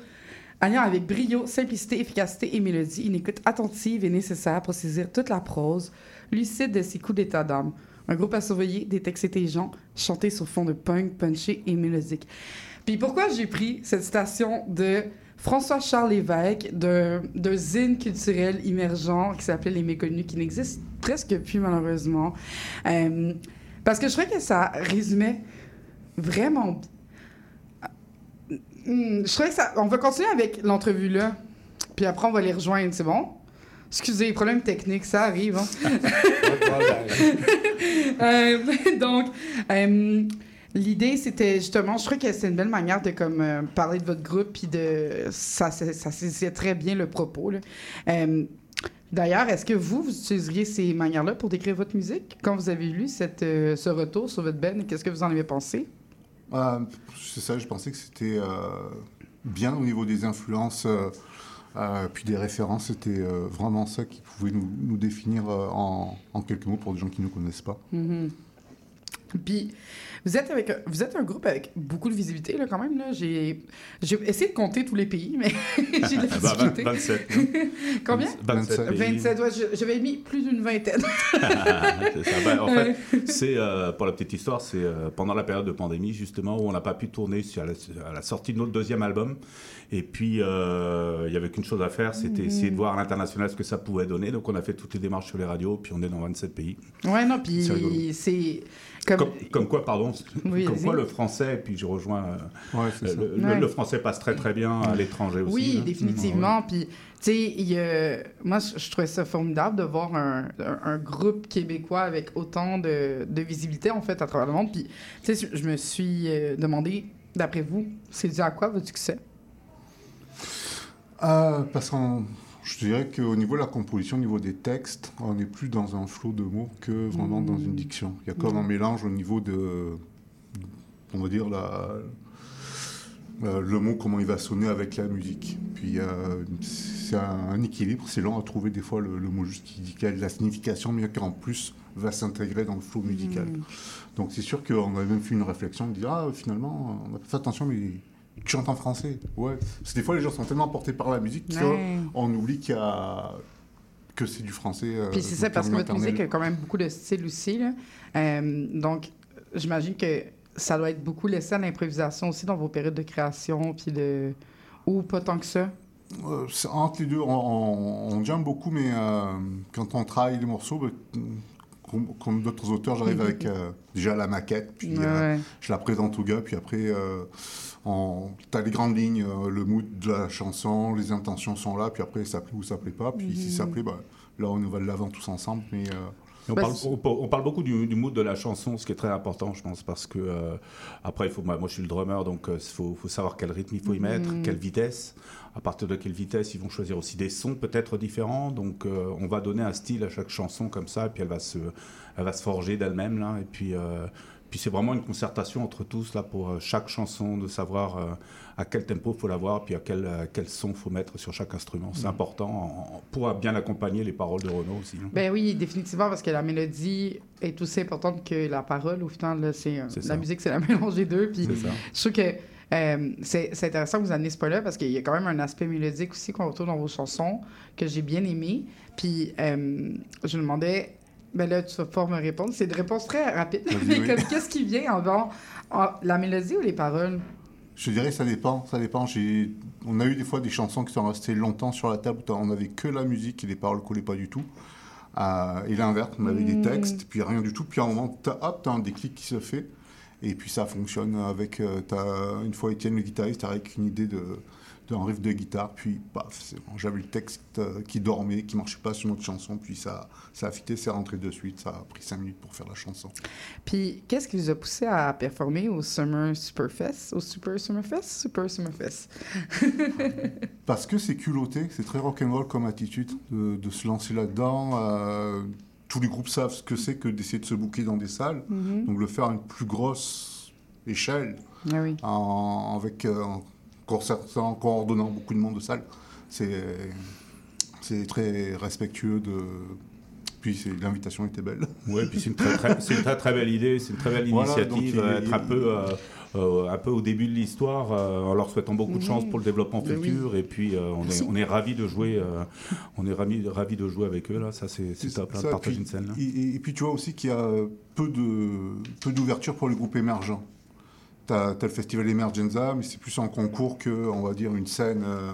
alliant avec brio, simplicité, efficacité et mélodie. Une écoute attentive est nécessaire pour saisir toute la prose, lucide de ses coups d'état d'âme. Un groupe à surveiller, des textes intelligents, chantés sur fond de punk, punché et mélodique. Puis pourquoi j'ai pris cette citation de François-Charles Lévesque d'un zine culturel émergent qui s'appelait Les Méconnus, qui n'existe presque plus malheureusement. Euh, parce que je trouvais que ça résumait vraiment. Hmm, Je trouvais que ça. On va continuer avec l'entrevue là, puis après on va les rejoindre, c'est bon? Excusez, problème technique, ça arrive. Hein? [laughs] Euh, donc, euh, l'idée, c'était justement, je trouvais que c'est une belle manière de comme, euh, parler de votre groupe, puis de. Ça, ça, ça saisissait très bien le propos. là. Euh, D'ailleurs, est-ce que vous, vous utiliseriez ces manières-là pour décrire votre musique? Quand vous avez lu cette, euh, ce retour sur votre band, qu'est-ce que vous en avez pensé? C'est ça, je pensais que c'était bien au niveau des influences, puis des références, c'était vraiment ça qui pouvait nous, nous définir en, en quelques mots pour des gens qui ne nous connaissent pas. Mhm. Puis, vous êtes, avec, vous êtes un groupe avec beaucoup de visibilité, là, quand même. Là. J'ai, j'ai essayé de compter tous les pays, mais [laughs] j'ai de la Ah bah, vingt- difficulté. 27. Combien? 27 pays. 27, ouais, j'avais mis plus d'une vingtaine. [laughs] C'est ça. Bah, en fait, c'est euh, pour la petite histoire, c'est euh, pendant la période de pandémie justement où on n'a pas pu tourner sur la, à la sortie de notre deuxième album. Et puis euh, il y avait qu'une chose à faire, c'était Mhm. essayer de voir à l'international ce que ça pouvait donner. Donc on a fait toutes les démarches sur les radios, puis on est dans 27 pays. ouais, non, puis c'est... Comme... Comme, comme quoi, pardon, [laughs] Oui, comme quoi le français, puis je rejoins, euh, le, le- Ouais. le français passe très très bien à l'étranger aussi. Oui, hein. définitivement. Puis, tu sais, il y a- moi, je, je trouvais ça formidable de voir un, un- un groupe québécois avec autant de, de visibilité, en fait, à travers le monde. Puis, tu sais, je me suis euh, demandé, d'après vous, c'est dû à quoi votre succès? Euh, parce que je dirais qu'au niveau de la composition, au niveau des textes, on n'est plus dans un flot de mots que vraiment dans une diction. Il y a comme un mélange au niveau de, on va dire, la, le mot, comment il va sonner avec la musique. Puis euh, c'est un, un équilibre, c'est lent à trouver des fois le, le mot juste qui, a de la signification, mais qui en plus va s'intégrer dans le flow musical. Donc c'est sûr qu'on a même fait une réflexion de dire, ah finalement, on a pas fait attention, mais tu chantes en français. Ouais. Parce que des fois, les gens sont tellement portés par la musique Ouais. qu'on oublie qu'il y a que c'est du français. euh, Puis c'est ça, parce que votre musique a quand même beaucoup de styles aussi. Là. Euh, donc, j'imagine que ça doit être beaucoup laissé à l'improvisation aussi dans vos périodes de création, puis de... Ou pas tant que ça? Euh, entre les deux, on, on, beaucoup, mais euh, quand on travaille les morceaux, bah, comme, comme d'autres auteurs, j'arrive [laughs] avec euh, déjà la maquette, puis Ouais, euh, ouais. je la présente au gars, puis après, euh, tu as les grandes lignes, euh, le mood de la chanson, les intentions sont là, puis après, ça plaît ou ça plaît pas, puis si ça Mhm. plaît, bah, là, on va de l'avant tous ensemble, mais... euh, On, Bah, parle, on, on parle beaucoup du, du mood de la chanson, ce qui est très important, je pense, parce que euh, après, il faut, moi, moi, je suis le drummer, donc il faut, faut savoir quel rythme il faut y mettre, Mhm. quelle vitesse. À partir de quelle vitesse, ils vont choisir aussi des sons peut-être différents. Donc, euh, on va donner un style à chaque chanson comme ça, et puis elle va se, elle va se forger d'elle-même là. Et puis, euh, puis c'est vraiment une concertation entre tous là pour euh, chaque chanson, de savoir euh, à quel tempo faut l'avoir, puis à quel, euh, quel son faut mettre sur chaque instrument. C'est Mhm. important en- pour bien accompagner les paroles de Renaud aussi. hein. Ben oui, définitivement, parce que la mélodie est aussi importante que la parole. Au final, là, c'est, la ça. musique, c'est la [laughs] mélange des deux. Puis je trouve que euh, c'est, intéressant que vous amenez ce point-là, parce qu'il y a quand même un aspect mélodique aussi qu'on retrouve dans vos chansons que j'ai bien aimé. Puis euh, je me demandais, ben là, tu vas pouvoir me répondre. C'est une réponse très rapide. [laughs] Mais oui. comme, qu'est-ce qui vient avant en- la mélodie ou les paroles? Je dirais ça dépend, ça dépend. J'ai, on a eu des fois des chansons qui sont restées longtemps sur la table où on n'avait que la musique et les paroles collaient pas du tout. Euh, et l'inverse, on avait des Mm. textes, puis rien du tout. Puis à un moment, t'as, hop, t'as un déclic qui se fait. Et puis ça fonctionne avec. euh, t'as, une fois Étienne le guitariste avec une idée de, d'un riff de guitare, puis paf, j'avais le texte euh, qui dormait, qui marchait pas sur notre chanson, puis ça, ça a fité, c'est rentré de suite. Ça a pris cinq minutes pour faire la chanson. Puis qu'est-ce qui vous a poussé à performer au Summer Superfest? Au Super Summerfest? Super Summerfest. [laughs] Parce que c'est culotté, c'est très rock'n'roll comme attitude de, de se lancer là-dedans. euh, tous les groupes savent ce que c'est que d'essayer de se booker dans des salles. Mhm. Donc le faire à une plus grosse échelle, Ah oui. en, avec, euh, en concertant, en coordonnant beaucoup de monde de salle. C'est c'est très respectueux de. Puis l'invitation était belle. Ouais, puis c'est une très, très- c'est une très, très belle idée, c'est une très belle Voilà, initiative, il- euh, être un peu, euh, euh, un peu au début de l'histoire, euh, en leur souhaitant beaucoup de chance pour le développement oui. futur. Et puis, euh, on, est, on est ravis de jouer, euh, on est ravis, ravis de jouer avec eux là. Ça, c'est top, là, de Ça, partager puis- une scène. Là. Et, puis tu vois aussi qu'il y a peu de peu d'ouverture pour les groupes émergents. Tu as, le festival Emergenza, mais c'est plus en concours que, on va dire, une scène euh,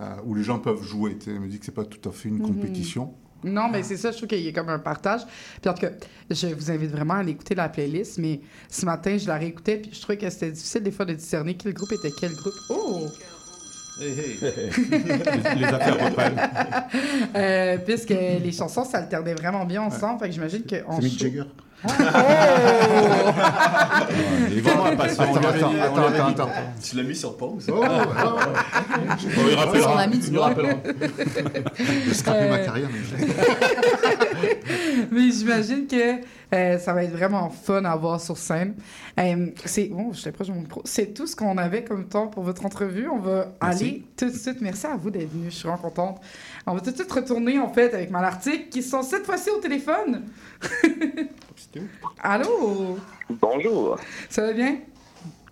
euh, où les gens peuvent jouer. Tu sais, me dis que c'est pas tout à fait une Mhm. compétition. Non, mais c'est ça, je trouve qu'il y a comme un partage. Puis en tout cas, je vous invite vraiment à aller écouter la playlist, mais ce matin, je la réécoutais, puis je trouvais que c'était difficile des fois de discerner quel groupe était quel groupe. Oh! Les- [laughs] les affaires reprennent. Euh, puisque les chansons s'alternaient vraiment bien ensemble, fait que j'imagine que en C'est Mick Jagger. Oh! Il est vraiment impatient. on lui avait dit- on lui attends, avait attends, dit- attends. Tu l'as mis sur pause. Oh, oh. Bon, il rappellera. Du il doigt. rappellera. J'ai scrappé ma Euh. carrière, [laughs] mais j'imagine que euh, ça va être vraiment fun à voir sur scène. Euh, c'est bon, je proche de mon micro. C'est tout ce qu'on avait comme temps pour votre entrevue. On va Merci. aller tout de suite. Merci à vous d'être venus. Je suis vraiment contente. On va tout de suite retourner en fait avec Malartic qui sont cette fois-ci au téléphone. [laughs] Allô, Bonjour. ça va bien?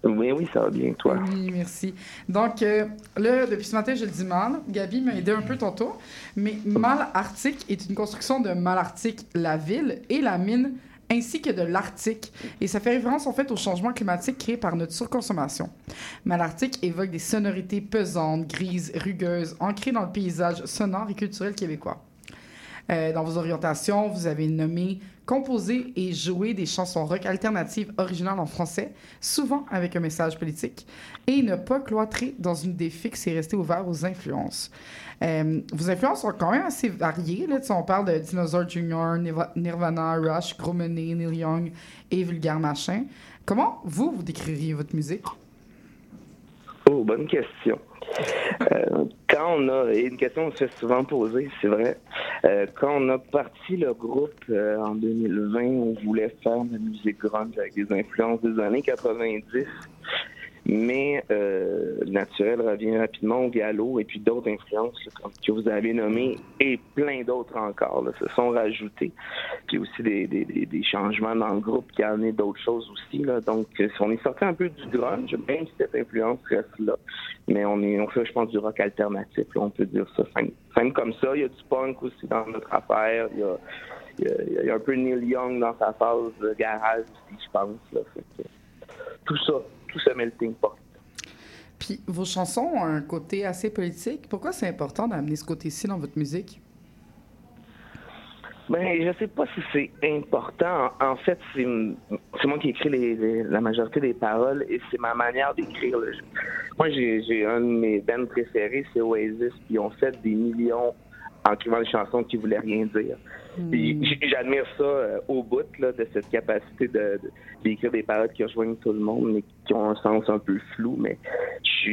Oui, oui, ça va bien, toi. Oui, merci. Donc, euh, là, depuis ce matin, je le dis mal. Gabi m'a aidé un peu tantôt. Mais Mal Arctique est une construction de Malartic, la ville et la mine, ainsi que de l'Arctique. Et ça fait référence, en fait, au changement climatique créé par notre surconsommation. Malartic évoque des sonorités pesantes, grises, rugueuses, ancrées dans le paysage sonore et culturel québécois. Euh, dans vos orientations, vous avez nommé composer et jouer des chansons rock alternatives originales en français, souvent avec un message politique, et ne pas cloîtrer dans une idée fixe et rester ouvert aux influences. Euh, vos influences sont quand même assez variées. Là. On parle de Dinosaur Jr., Nirva- Nirvana, Rush, Gros Money, Neil Young et Vulgaire Machin. Comment vous, vous décririez votre musique? Oh, bonne question. Euh, quand on a, et une question qu'on se fait souvent poser, c'est vrai, euh, quand on a parti le groupe euh, en 2020, on voulait faire de la musique grunge avec des influences des années 90, mais euh, le naturel revient rapidement au galop et puis d'autres influences là, comme que vous avez nommées et plein d'autres encore là, se sont rajoutées. Puis aussi des, des, des, changements dans le groupe qui a amené d'autres choses aussi. Là. Donc, euh, on est sorti un peu du grunge, même si cette influence reste là. Mais on, est, on fait, je pense, du rock alternatif, là, on peut dire ça. Simple, comme ça. Il y a du punk aussi dans notre affaire. Il y a, il y a, il y a un peu Neil Young dans sa phase de garage aussi, je pense. Là. Que, tout ça, tout ce melting pot. Puis vos chansons ont un côté assez politique. Pourquoi c'est important d'amener ce côté-ci dans votre musique? Ben, je sais pas si c'est important. En fait, c'est moi qui écris les, les- la majorité des paroles et c'est ma manière d'écrire. Moi, j'ai un de mes bands préférés, c'est Oasis, puis ils ont fait des millions en écrivant des chansons qui voulaient rien dire. J- j'admire ça euh, au bout là, de cette capacité de de- d'écrire des paroles qui rejoignent tout le monde, mais qui ont un sens un peu flou. Mais je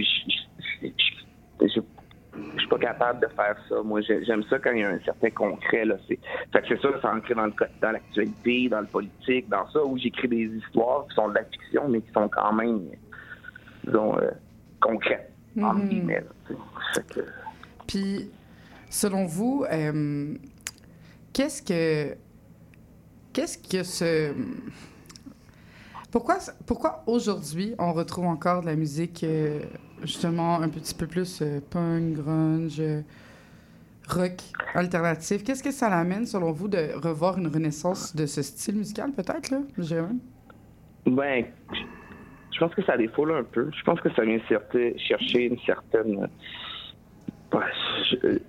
je suis pas capable de faire ça. Moi, j'ai- j'aime ça quand il y a un certain concret. Là. C'est, fait que c'est ça, c'est ancré dans, le, dans l'actualité, dans le politique, dans ça, où j'écris des histoires qui sont de la fiction, mais qui sont quand même, disons, euh, concrètes, guillemets. que- Puis, selon vous, euh, qu'est-ce que. Qu'est-ce que ce. Pourquoi, pourquoi aujourd'hui on retrouve encore de la musique, euh, justement, un petit peu plus euh, punk, grunge, rock alternatif? Qu'est-ce que ça l'amène, selon vous, de revoir une renaissance de ce style musical, peut-être, là, Jérôme? Ben, je- pense que ça défaut un peu. Je pense que ça vient chercher une certaine. euh, je-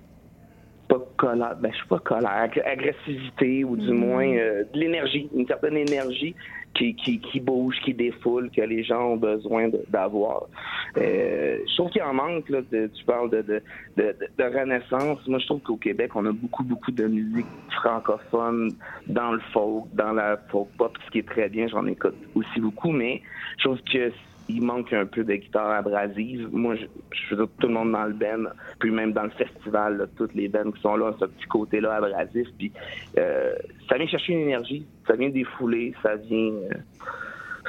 pas colère, ben, je suis pas colère, ag- agressivité ou du Mhm. moins euh, de l'énergie, une certaine énergie qui, qui, qui bouge, qui défoule, que les gens ont besoin d'avoir. Euh, je trouve qu'il en manque, là, de- tu parles de, de, de, de- de renaissance. Moi, je trouve qu'au Québec, on a beaucoup, beaucoup de musique francophone dans le folk, dans la folk pop, ce qui est très bien, j'en écoute aussi beaucoup, mais je trouve que il manque un peu de guitare abrasive. Moi, je, je tout le monde dans le band, puis même dans le festival, toutes les bands qui sont là, ce petit côté-là abrasif. Puis euh, ça vient chercher une énergie, ça vient défouler, ça vient, euh,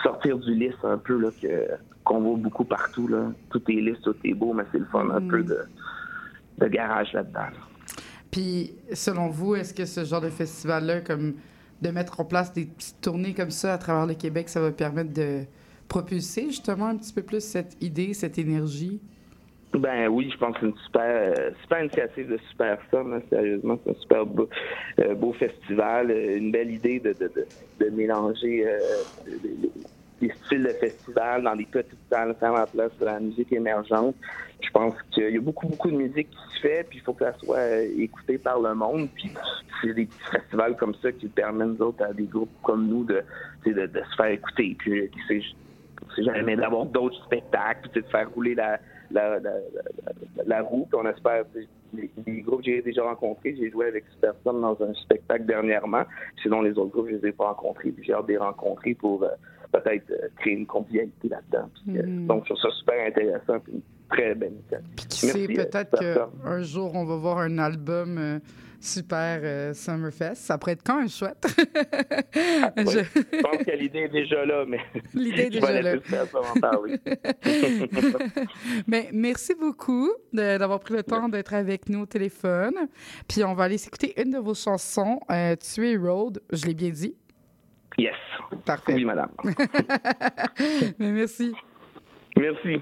sortir du lisse un peu là que qu'on voit beaucoup partout là. Tout est lisse, tout est beau, mais c'est le fun un peu de, de garage là-dedans. Puis, selon vous, est-ce que ce genre de festival-là, comme de mettre en place des petites tournées comme ça à travers le Québec, ça va permettre de propulser justement un petit peu plus cette idée, cette énergie? Ben oui, je pense que c'est une super, euh, super initiative de Super Somme, hein, sérieusement. C'est un super beau, euh, beau festival, euh, une belle idée de, de, de, de mélanger euh, les, les- les styles de festival dans des petites salles, faire la place de la musique émergente. Je pense qu'il y a beaucoup, beaucoup de musique qui se fait, puis il faut que ça soit écouté par le monde. Puis c'est des petits festivals comme ça qui permettent, nous autres, à des groupes comme nous, de, de, de se faire écouter. Puis, c'est jamais d'avoir d'autres spectacles, puis de faire rouler la, la, la, la, roue. On espère, les, les groupes que j'ai déjà rencontrés, j'ai joué avec Super Somme dans un spectacle dernièrement. Sinon, les autres groupes, je les ai pas rencontrés, puis j'ai hâte de les rencontrer pour euh, peut-être euh, créer une convivialité là-dedans. Puis, Mhm. Donc, je trouve ça super intéressant, puis une très belle initiative. Qui sait, Merci, euh, peut-être qu'un jour, on va voir un album euh, super euh, Summerfest. Ça pourrait être quand même chouette? [laughs] Oui, Je- Je pense que l'idée est déjà là, mais [laughs] L'idée est déjà là. [laughs] Mais merci beaucoup d'avoir pris le temps d'être avec nous au téléphone. Puis on va aller s'écouter une de vos chansons, euh, Tuer Road. Je l'ai bien dit. Yes. Parfait. Oui, madame. [laughs] Mais merci. Merci.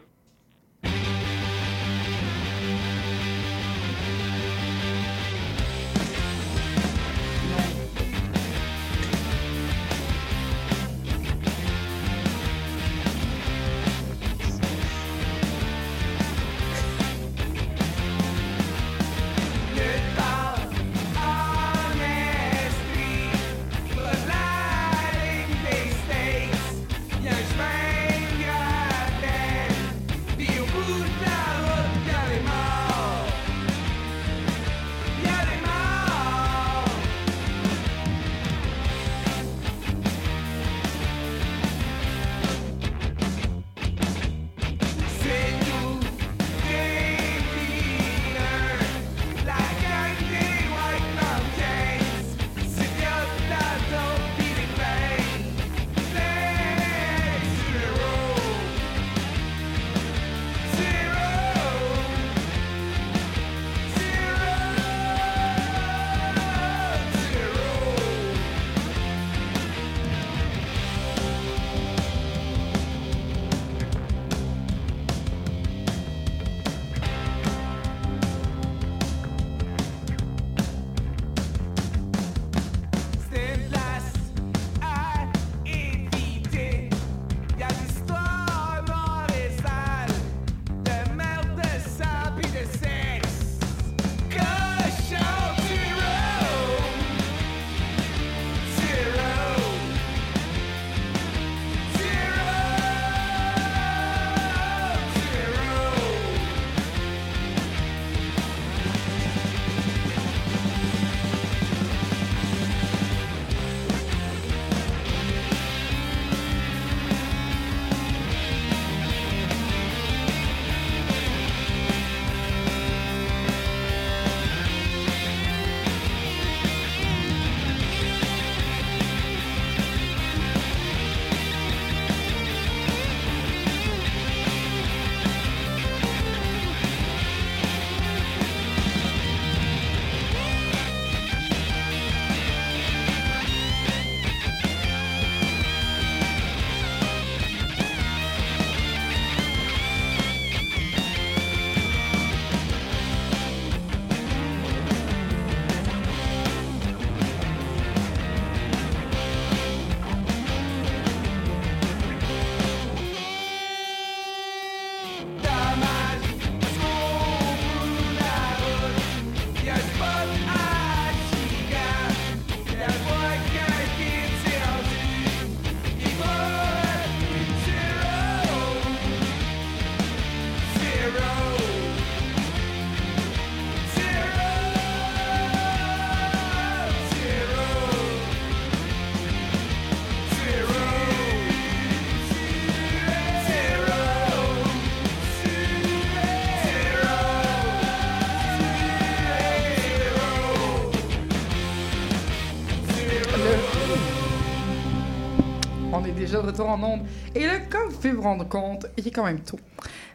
Déjà de en onde. Et là, comme vous pouvez vous rendre compte, il est quand même tôt.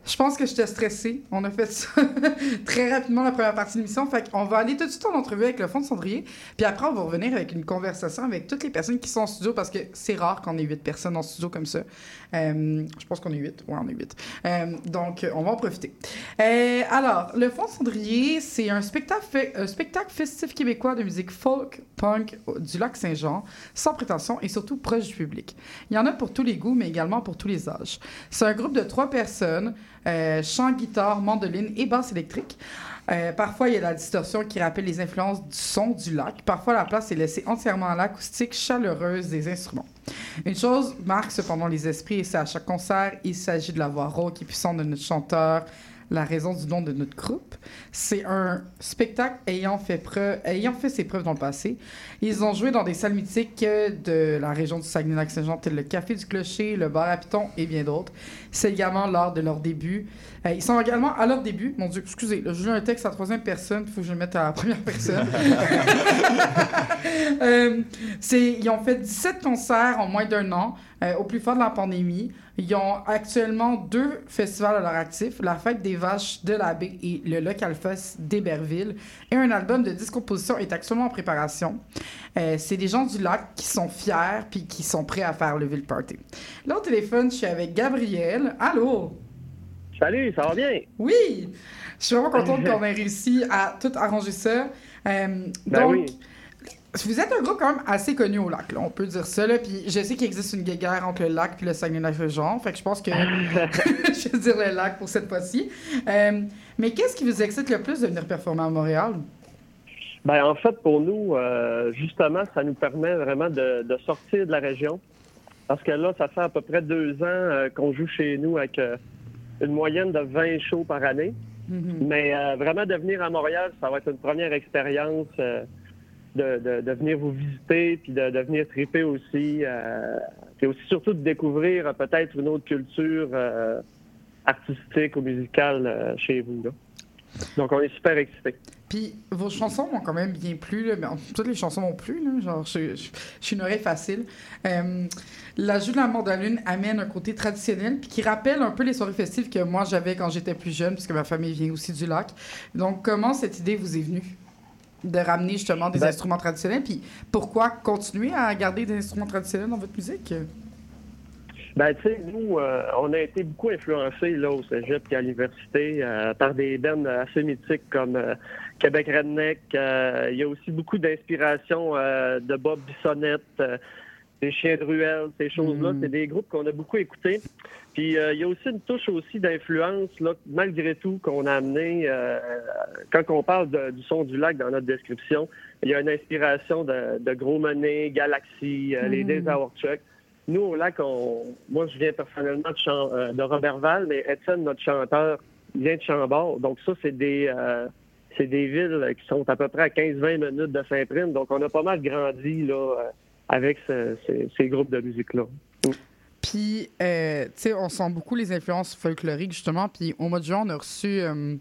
Je pense que j'étais stressée. On a fait ça [laughs] très rapidement la première partie de l'émission. Fait qu'on va aller tout de suite en entrevue avec le fond de cendrier. Puis après, on va revenir avec une conversation avec toutes les personnes qui sont en studio parce que c'est rare qu'on ait huit personnes en studio comme ça. Euh, je pense qu'on est huit. Ouais, on est huit. Euh, donc, on va en profiter. Euh, alors, le fond de cendrier, c'est un spectacle, festif québécois de musique folk, punk du lac Saint-Jean, sans prétention et surtout proche du public. Il y en a pour tous les goûts, mais également pour tous les âges. C'est un groupe de trois personnes, chant, guitare, mandoline et basse électrique. Euh, parfois, il y a la distorsion qui rappelle les influences du son du lac. Parfois, la place est laissée entièrement à l'acoustique chaleureuse des instruments. Une chose marque cependant les esprits, et c'est à chaque concert, il s'agit de la voix rauque et puissante de notre chanteur, la raison du nom de notre groupe. C'est un spectacle ayant fait, preuve, ayant fait ses preuves dans le passé. Ils ont joué dans des salles mythiques de la région du Saguenay-Lac-Saint-Jean, tels le Café du Clocher, le Bar à Piton et bien d'autres. C'est également lors de leur début. Euh, ils sont également à leur début. Mon Dieu, excusez, là, je lis un texte à la troisième personne, il faut que je le mette à la première personne. [laughs] Euh, ils ont fait 17 concerts en moins d'un an, euh, au plus fort de la pandémie. Ils ont actuellement deux festivals à leur actif, la Fête des Vaches de la Baie et le Local Fest d'Héberville. Et un album de 10 compositions est actuellement en préparation. Euh, c'est des gens du lac qui sont fiers puis qui sont prêts à faire le party. Là, au téléphone, je suis avec Gabriel. Allô? Salut, ça va bien? Oui! Je suis vraiment contente qu'on ait réussi à tout arranger ça. Euh, Ben donc, oui. vous êtes un groupe quand même assez connu au lac, là, on peut dire ça. Là. Puis je sais qu'il existe une guéguerre entre le lac et le Saguenay-Lac-Saint-Jean. Fait que je pense que [laughs] [laughs] je vais dire le lac pour cette fois-ci. Euh, mais qu'est-ce qui vous excite le plus de venir performer à Montréal? Ben, en fait, pour nous, euh, justement, ça nous permet vraiment de, de sortir de la région. Parce que là, ça fait à peu près deux ans qu'on joue chez nous avec une moyenne de 20 shows par année. Mais euh, vraiment, de venir à Montréal, ça va être une première expérience euh, de, de, de venir vous visiter, puis de, de venir triper aussi. Euh, puis aussi, surtout, de découvrir euh, peut-être une autre culture artistique ou musicale chez vous. Là. Donc, on est super excités. Puis vos chansons m'ont quand même bien plu. Là, toutes les chansons m'ont plu. Là, genre, je, je- je suis une oreille facile. Euh, L'ajout de la mandoline amène un côté traditionnel puis qui rappelle un peu les soirées festives que moi j'avais quand j'étais plus jeune, puisque ma famille vient aussi du lac. Donc, comment cette idée vous est venue de ramener justement des Ben- instruments traditionnels? Puis pourquoi continuer à garder des instruments traditionnels dans votre musique? Ben, tu sais, nous, euh, on a été beaucoup influencés là, au cégep et à l'université euh, par des bands assez mythiques comme euh, Québec Redneck. Euh, Il y a aussi beaucoup d'inspiration euh, de Bob Bissonnette, euh, des Chiens de Ruelle, ces choses-là. C'est des groupes qu'on a beaucoup écoutés. Puis euh, il y a aussi une touche aussi d'influence, là, malgré tout, qu'on a amené. euh, quand on parle de- du son du lac dans notre description, il y a une inspiration de, de Gros Money, Galaxy, euh, les Mhm. Days Hour Truck. Nous, au lac, on... moi, je viens personnellement de, Cham- de Robertval, mais Étienne, notre chanteur, vient de Chambord. Donc, ça, c'est des, c'est des villes qui sont à peu près à 15-20 minutes de Saint-Prime. Donc, on a pas mal grandi là, euh, avec ce- ces- groupes de musique-là. Puis, euh, tu sais, on sent beaucoup les influences folkloriques, justement. Puis, au mois de juin, on a reçu euh,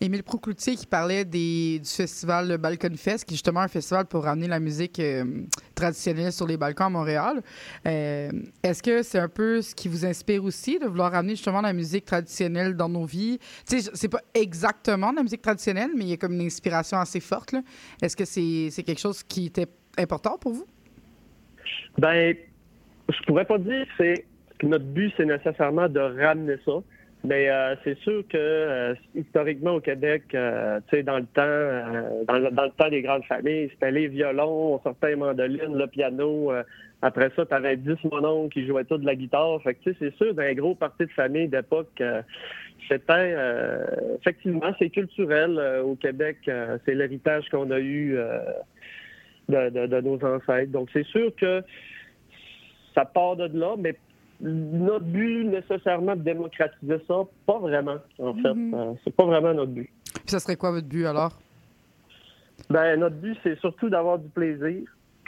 Émile Procloutier qui parlait du festival Balcon Fest, qui est justement un festival pour ramener la musique euh, traditionnelle sur les balcons à Montréal. Euh, Est-ce que c'est un peu ce qui vous inspire aussi, de vouloir ramener justement la musique traditionnelle dans nos vies? Tu sais, c'est pas exactement de la musique traditionnelle, mais il y a comme une inspiration assez forte. Est-ce que c'est quelque chose qui était important pour vous? Ben, je pourrais pas dire c'est notre but, c'est nécessairement de ramener ça. Mais euh, c'est sûr que euh, historiquement au Québec, euh, tu sais, dans le temps, euh, dans, le, dans le temps des grandes familles, c'était les violons, on sortait les mandolines, le piano. euh, après ça, tu avais 10 mononcles qui jouaient tout de la guitare. Fait que tu sais, c'est sûr, dans un gros parti de famille d'époque, euh, c'était effectivement c'est culturel au Québec. c'est l'héritage qu'on a eu de, de- de nos ancêtres. Donc c'est sûr que ça part de là, mais notre but nécessairement de démocratiser ça, pas vraiment, en fait. Mhm. Euh, c'est pas vraiment notre but. Puis, ça serait quoi votre but alors? Ben, notre but, c'est surtout d'avoir du plaisir,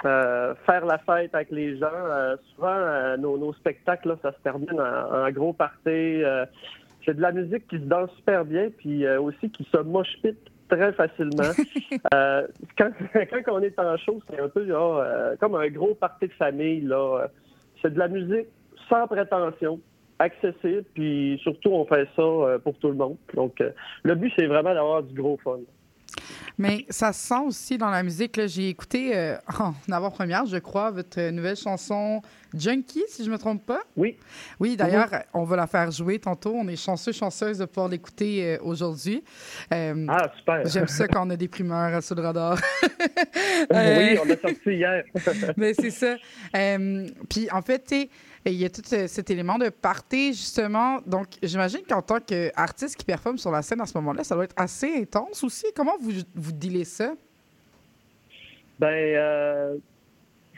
euh, faire la fête avec les gens. Euh, souvent, euh, nos, nos spectacles, là, ça se termine en, en gros party. C'est de la musique qui se danse super bien, puis aussi qui se moche pit très facilement. [laughs] Quand, [laughs] quand on est en show, c'est un peu genre, comme un gros party de famille. Là. c'est de la musique sans prétention, accessible, puis surtout, on fait ça euh, pour tout le monde. Donc, euh, le but, c'est vraiment d'avoir du gros fun. Mais ça se sent aussi dans la musique. J'ai écouté euh, [laughs] en avant-première, je crois, votre nouvelle chanson Junkie, si je me trompe pas. Oui. Oui, d'ailleurs, on va la faire jouer tantôt. On est chanceux, chanceuse de pouvoir l'écouter euh, aujourd'hui. Euh, ah, super. J'aime ça quand on a des [laughs] primeurs à sous le radar. [laughs] oui, on l'a sorti hier. Mais c'est ça. Puis en fait, tu sais, il y a tout ce- cet élément de party, justement. Donc, j'imagine qu'en tant qu'artiste qui performe sur la scène à ce moment-là, ça doit être assez intense aussi. Comment vous, vous ça? Ben, euh,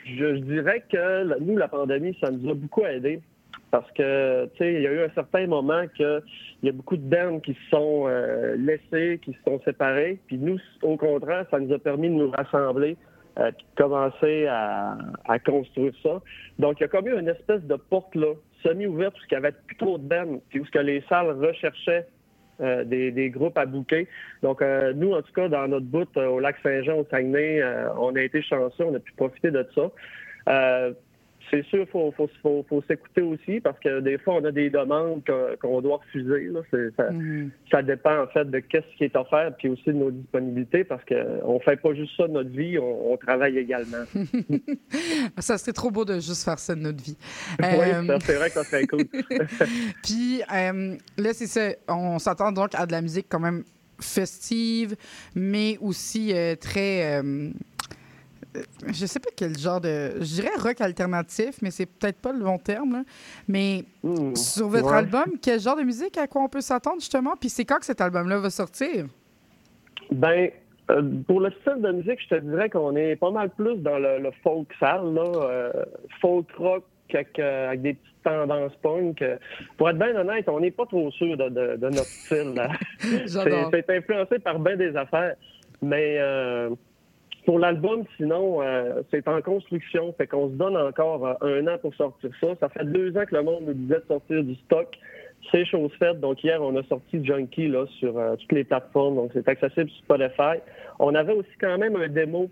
je, dirais que nous, la pandémie, ça nous a beaucoup aidé. Parce que, tu sais, il y a eu un certain moment que il y a beaucoup de bands qui se sont euh, laissés, qui se sont séparés. Puis nous, au contraire, ça nous a permis de nous rassembler, euh, commencer à, à construire ça. Donc, il y a comme eu une espèce de porte là, semi-ouverte, parce qu'il y avait plus trop de bands, puis où ce que les salles recherchaient euh, des, des groupes à bouquer. Donc, euh, nous, en tout cas, dans notre bout euh, au lac Saint-Jean, au Saguenay, euh, on a été chanceux, on a pu profiter de ça. C'est sûr, il faut, faut, faut, faut s'écouter aussi parce que des fois, on a des demandes qu'on doit refuser. Là. C'est- Ça, ça dépend en fait de qu'est-ce qui est offert puis aussi de nos disponibilités parce qu'on ne fait pas juste ça de notre vie, on, on travaille également. [laughs] ça serait trop beau de juste faire ça de notre vie. [laughs] oui, Euh, c'est vrai que ça serait cool. [laughs] Puis euh, là, c'est ça. On s'attend donc à de la musique quand même festive, mais aussi euh, très. Je sais pas quel genre de. Je dirais rock alternatif, mais c'est peut-être pas le bon terme. là. Mais sur votre ouais. album, quel genre de musique à quoi on peut s'attendre justement? Puis c'est quand que cet album-là va sortir? Ben, euh, pour le style de musique, je te dirais qu'on est pas mal plus dans le, le folk sale, là, euh, folk rock avec, euh, avec des petites tendances punk. Pour être bien honnête, on n'est pas trop sûr de, de- de notre style. là. [laughs] c'est influencé par bien des affaires. Mais pour l'album, sinon, euh, c'est en construction. Fait qu'on se donne encore euh, un an pour sortir ça. Ça fait deux ans que le monde nous disait de sortir du stock. C'est chose faite. Donc, hier, on a sorti Junkie là, sur euh, toutes les plateformes. Donc, c'est accessible sur Spotify. On avait aussi quand même un démo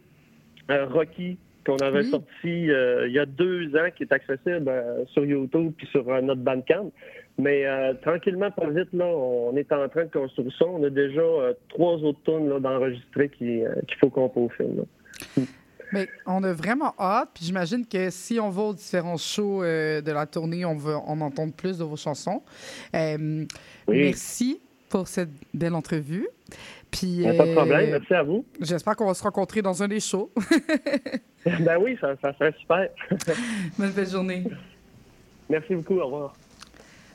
euh, Rocky qu'on avait sorti euh, il y a deux ans qui est accessible euh, sur YouTube puis sur euh, notre Bandcamp. Mais euh, tranquillement, pas vite, là, on est en train de construire ça. On a déjà trois autres tonnes euh, qu'il faut qu'on peaufine, là. Mais on a vraiment hâte. Puis j'imagine que si on va aux différents shows de la tournée, on va en entendre plus de vos chansons. Oui. Merci pour cette belle entrevue. Puis, Pas de problème, euh, merci à vous. J'espère qu'on va se rencontrer dans un des shows. [laughs] ben oui, ça, ça serait super. [laughs] Bonne belle journée. Merci beaucoup, au revoir.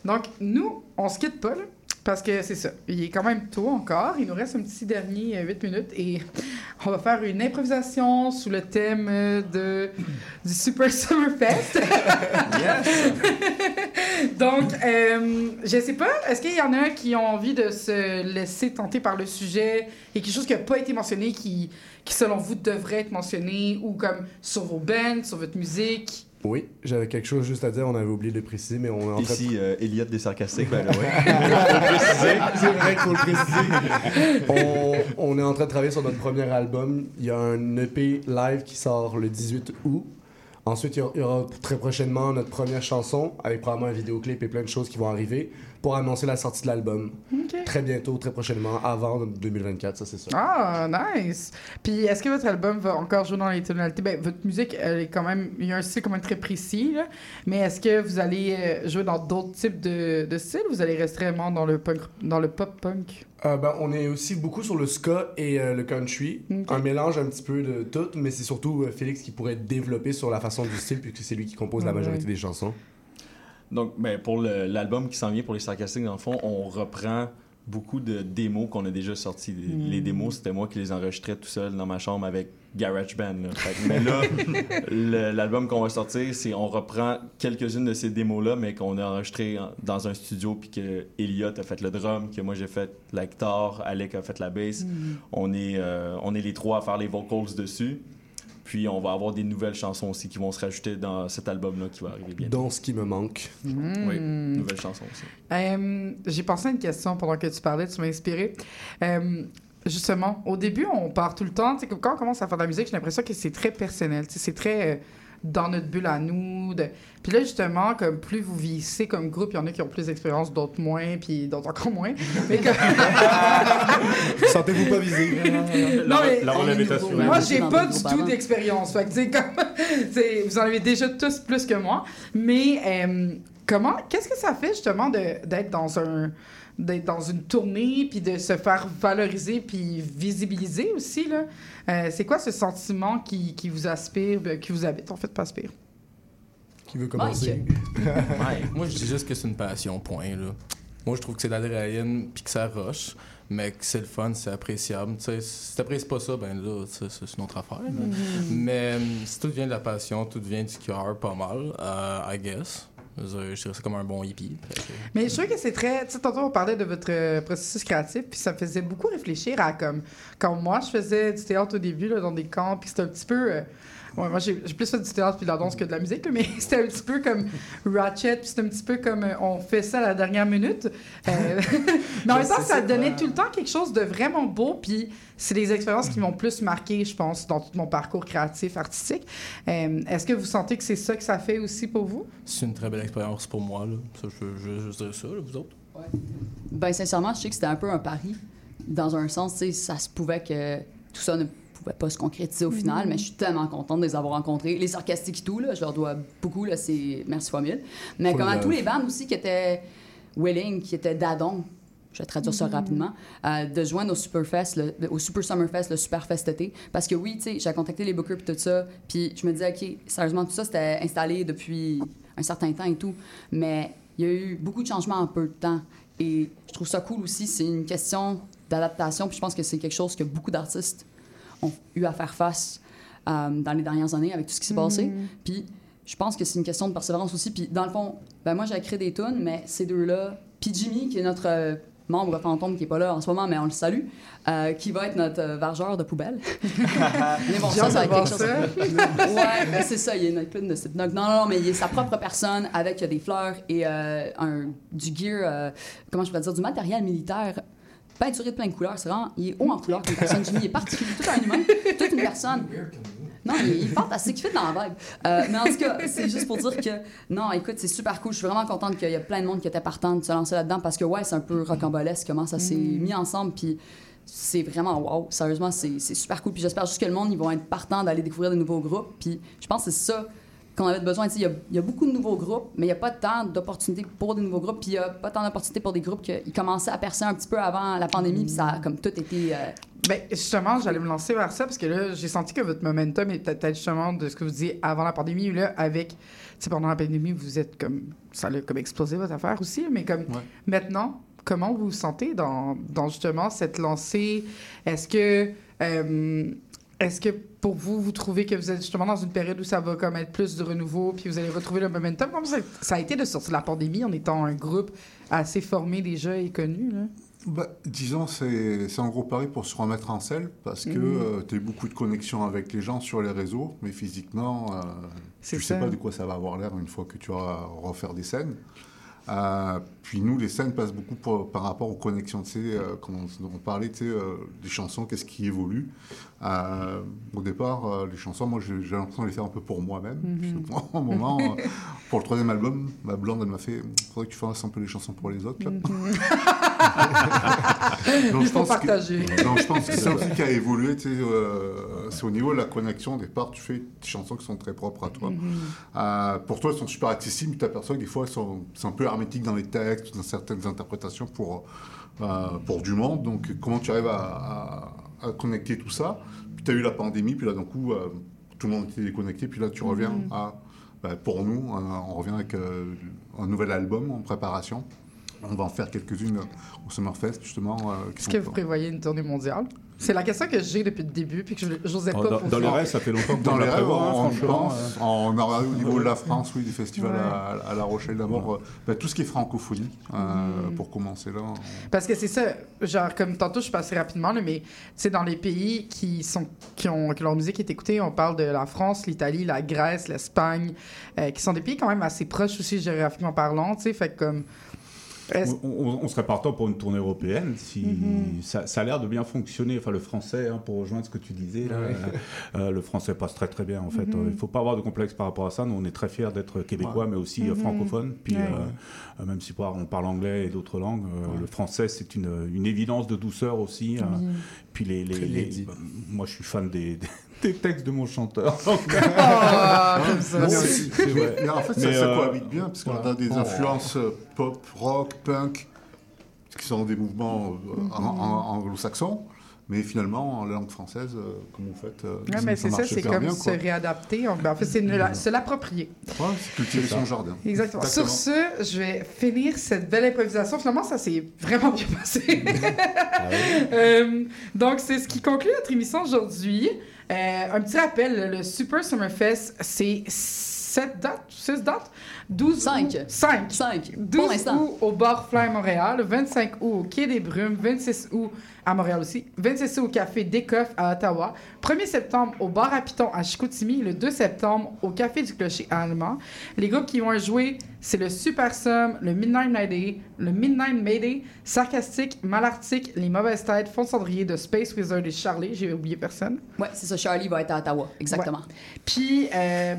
Donc, nous, on se quitte pas, là, parce que c'est ça. Il est quand même tôt encore. Il nous reste un petit dernier 8 minutes et [laughs] on va faire une improvisation sous le thème euh, de, du Super Summer Fest. [laughs] [laughs] Donc, euh, je sais pas, est-ce qu'il y en a qui ont envie de se laisser tenter par le sujet et quelque chose qui n'a pas été mentionné, qui, qui selon vous devrait être mentionné, ou comme sur vos bands, sur votre musique? Oui, j'avais quelque chose juste à dire, on avait oublié de le préciser, mais on est en train Ici, de... euh, Elliot des sarcastiques, ben là, ouais. [laughs] C'est vrai qu'il faut le préciser. on, on est en train de travailler sur notre premier album. Il y a un EP live qui sort le 18 août. Ensuite, il y aura- il y aura très prochainement notre première chanson, avec probablement un vidéoclip et plein de choses qui vont arriver pour annoncer la sortie de l'album. Très bientôt, très prochainement, avant 2024, ça c'est sûr. Ah, nice! Puis est-ce que votre album va encore jouer dans les tonalités? Ben, votre musique, elle est quand même. Il y a un style quand même très précis, là. Mais est-ce que vous allez euh, jouer dans d'autres types de, de styles ou vous allez rester vraiment dans le, punk, dans le pop-punk? Euh, ben, on est aussi beaucoup sur le ska et euh, le country. Un mélange un petit peu de tout, mais c'est surtout euh, Félix qui pourrait développer sur la façon du style, puisque c'est lui qui compose la majorité des chansons. Donc, ben, pour l'album qui s'en vient pour les sarcastiques, dans le fond, on reprend beaucoup de démos qu'on a déjà sortis. Les, Mm. les démos, c'était moi qui les enregistrais tout seul dans ma chambre avec GarageBand. là. Que- mais là, [laughs] l'album qu'on va sortir, c'est on reprend quelques-unes de ces démos-là, mais qu'on a enregistré en- dans un studio, puis que Elliot a fait le drum, que moi j'ai fait la guitare, Alec a fait la bass. Mm. On, est, euh, on est les trois à faire les vocals dessus. Puis on va avoir des nouvelles chansons aussi qui vont se rajouter dans cet album-là qui va arriver bientôt. Dont ce qui me manque. Mm. Oui, nouvelles chansons aussi. Euh, J'ai pensé à une question pendant que tu parlais, tu m'as inspiré. Euh, justement, au début, on part tout le temps. tu sais, comme Quand on commence à faire de la musique, j'ai l'impression que c'est très personnel. tu sais, C'est très euh, dans notre bulle à nous. De... Puis là, justement, comme plus vous vieillissez comme groupe, il y en a qui ont plus d'expérience, d'autres moins, puis d'autres encore moins. [laughs] Mais comme... Sentez-vous pas visé? Non, mais- La relève est assurée. Moi, j'ai pas du tout d'expérience. Fait que, comme, [laughs] vous en avez déjà tous plus que moi. Mais euh, comment, qu'est-ce que ça fait justement de- d'être dans un d'être dans une tournée puis de se faire valoriser puis visibiliser aussi là Euh, c'est quoi ce sentiment qui, qui vous aspire ben, qui vous habite en fait pas aspire? Qui veut commencer? [laughs] Moi, je dis juste que c'est une passion, point. Là. Moi, je trouve que c'est de l'adrénaline puis que ça rush, mais que c'est le fun, c'est appréciable. Tu sais, si t'apprécies pas ça, ben là, c'est une autre affaire. là. Mhm. Mais si tout vient de la passion, tout vient du cœur, pas mal, euh, I guess. Je dirais c'est comme un bon hippie. Mais je trouve que c'est très. Tu sais, tantôt, on parlait de votre euh, processus créatif, puis ça me faisait beaucoup réfléchir à comme. Quand moi, je faisais du théâtre au début, là, dans des camps, puis c'était un petit peu. euh, ouais, moi, j'ai plus fait du théâtre puis de la danse que de la musique, mais [laughs] c'était un petit peu comme Ratchet, puis c'était un petit peu comme euh, on fait ça à la dernière minute. Euh, [laughs] mais en même temps, ça donnait tout le temps quelque chose de vraiment beau, puis c'est des expériences qui m'ont plus marqué, je pense, dans tout mon parcours créatif, artistique. Euh, Est-ce que vous sentez que c'est ça que ça fait aussi pour vous? C'est une très belle expérience pour moi. Là. Ça, je, je, je dirais ça, là, vous autres. Ben, sincèrement, je sais que c'était un peu un pari. Dans un sens, ça se pouvait que tout ça ne pouvait pas se concrétiser au final, Mhm. mais je suis tellement contente de les avoir rencontrés. Les sarcastiques et tout, là, je leur dois beaucoup, là, c'est merci fois mille. Mais Full comme à tous les bands aussi qui étaient willing, qui étaient d'adon, je vais traduire ça Mhm. rapidement, euh, de joindre au Superfest, le- au Super Summerfest, le Superfest été. Parce que oui, tu sais, j'ai contacté les bookers puis tout ça, puis je me disais, OK, sérieusement, tout ça, c'était installé depuis un certain temps et tout, mais il y a eu beaucoup de changements en peu de temps. Et je trouve ça cool aussi, c'est une question d'adaptation, puis je pense que c'est quelque chose que beaucoup d'artistes ont eu à faire face euh, dans les dernières années avec tout ce qui s'est passé. Mhm. Puis je pense que c'est une question de persévérance aussi. Puis dans le fond, ben moi j'ai créé des tunes, mais ces deux-là, puis Jimmy, qui est notre euh, membre fantôme qui est pas là en ce moment, mais on le salue, euh, qui va être notre euh, vargeur de poubelle. [laughs] mais bon, ça, ça va être quelque chose. ouais, ben c'est ça, il y a une clown de Slipknot. Non, non, non, mais il est sa propre personne avec des fleurs et euh, un, du gear, euh, comment je pourrais dire, du matériel militaire peinturé de plein de couleurs. C'est vraiment, il est haut en couleur comme personne. Jimmy, il est particulier, tout un humain, toute une personne. Non, il, il fantastique, il fait dans la vibe. Euh, mais en tout cas, c'est juste pour dire que, non, écoute, c'est super cool. Je suis vraiment contente qu'il y a plein de monde qui était partant de se lancer là-dedans parce que, ouais, c'est un peu rocambolesque comment ça s'est Mm. mis ensemble. Puis c'est vraiment wow. Sérieusement, c'est c'est super cool. Puis j'espère juste que le monde, ils vont être partants d'aller découvrir de nouveaux groupes. Puis je pense que c'est ça qu'on avait besoin. Il y, a- il y a beaucoup de nouveaux groupes, mais il n'y a pas tant d'opportunités pour des nouveaux groupes. Puis il n'y a pas tant d'opportunités pour des groupes qui commençaient à percer un petit peu avant la pandémie. Puis ça a comme tout été. euh, Ben, justement, j'allais me lancer vers ça parce que là, j'ai senti que votre momentum est peut-être justement de ce que vous disiez avant la pandémie. Là, avec, tu sais, pendant la pandémie, vous êtes comme, ça a comme explosé votre affaire aussi, mais comme maintenant, comment vous vous sentez dans, dans justement cette lancée? Est-ce que, euh, est-ce que pour vous, vous trouvez que vous êtes justement dans une période où ça va comme être plus de renouveau puis vous allez retrouver le momentum? Comment ça, ça a été de sortir de la pandémie en étant un groupe assez formé déjà et connu? Là? Bah, disons, c'est un gros pari pour se remettre en selle parce que Mhm. tu as beaucoup de connexions avec les gens sur les réseaux, mais physiquement, euh, tu sais ça. pas de quoi ça va avoir l'air une fois que tu vas refaire des scènes. Euh, puis nous, les scènes passent beaucoup pour- par rapport aux connexions, tu sais, euh, quand on, on parlait, tu sais, euh, des chansons, qu'est-ce qui évolue. Euh, au départ, euh, les chansons, moi, j'ai j'ai l'impression de les faire un peu pour moi-même. Mhm. Que moi, au moment, euh, pour le troisième album, ma blonde, elle m'a fait, faudrait que tu fasses un peu les chansons pour les autres. là. [laughs] Il faut pense que- donc, je pense que c'est un truc qui a évolué. tu sais, euh, c'est au niveau de la connexion. Au départ, tu fais des chansons qui sont très propres à toi. Mhm. Euh, pour toi, elles sont super accessibles. mais Tu aperçois que des fois, elles sont, c'est un peu hermétiques dans les textes, dans certaines interprétations pour, euh, pour du monde. Donc, comment tu arrives à, à- à connecter tout ça? Puis, tu as eu la pandémie. Puis là, d'un coup, euh, tout le monde était déconnecté. Puis là, tu reviens Mhm. à. bah, pour nous, on, on revient avec euh, un nouvel album en préparation. On va en faire quelques-unes au Summerfest, justement. euh, Est-ce que vous prévoyez une tournée mondiale? C'est la question que j'ai depuis le début, puis que je n'osais pas Oh, dans- dans les faire. rêves, ça fait longtemps que Dans on les rêves, on, franchement, pense. On a regardé au niveau de la France, oui, des festivals Ouais. à, à La Rochelle d'abord. euh, bah, tout ce qui est francophonie, euh, Mhm. pour commencer là. Parce que c'est ça, genre, comme tantôt, je suis passée rapidement, là, mais sais, dans les pays qui, sont, qui ont, que leur musique est écoutée, on parle de la France, l'Italie, la Grèce, l'Espagne, euh, qui sont des pays quand même assez proches aussi géographiquement parlant, tu sais, fait que comme. On, on- on serait partant pour une tournée européenne si Mhm. ça, ça a l'air de bien fonctionner. Enfin, le français, hein, pour rejoindre ce que tu disais, là, Ouais. euh, euh, le français passe très très bien en fait. Mhm. Il faut pas avoir de complexe par rapport à ça. Nous, on est très fiers d'être québécois, Ouais. mais aussi euh, Mhm. francophones. Puis Ouais. euh, même si on parle anglais et d'autres langues, euh, le français c'est une, une évidence de douceur aussi. Oui. puis les, les- les- moi, je suis fan des, des textes de mon chanteur. [laughs] Ah, comme ça. Non, Mais mais aussi, c'est- c'est vrai. mais en fait, Mais, ça, ça euh, cohabite bien, parce qu'on voilà. a des Oh. influences euh, pop, rock, punk, qui sont des mouvements euh, Mhm. en- en- anglo-saxons, mais finalement, en langue française, euh, comme vous faites, euh, Ouais, ça- mais ça c'est ça, marche c'est comme bien, se réadapter. En, ben, en fait, c'est la- se l'approprier. Ouais, c'est cultiver son jardin. Exactement. Exactement. Sur ce, je vais finir cette belle improvisation. Finalement, ça s'est vraiment bien passé. [laughs] Euh, donc, c'est ce qui conclut notre émission aujourd'hui. Euh, un petit rappel, le Super Summerfest, c'est 7 dates, 6 dates? 12 Cinq. 5. 5. 12 Pour l'instant. août au Bar Fly Montréal, 25 août au Quai des Brumes, 26 août à Montréal aussi, 26 août au Café Décoff à Ottawa, 1er septembre au Bar à Piton à Chicoutimi, le 2 septembre au Café du Clocher à Allemand. Les groupes qui vont jouer, c'est le Super Sum, le Midnight Mayday, le Midnight Mayday, Sarcastique, Malartic, Les Mauvaises Têtes, Fond Cendrier de Space Wizard et Charlie, j'ai oublié personne. Ouais, c'est ça. Charlie va être à Ottawa. Exactement. Puis, euh,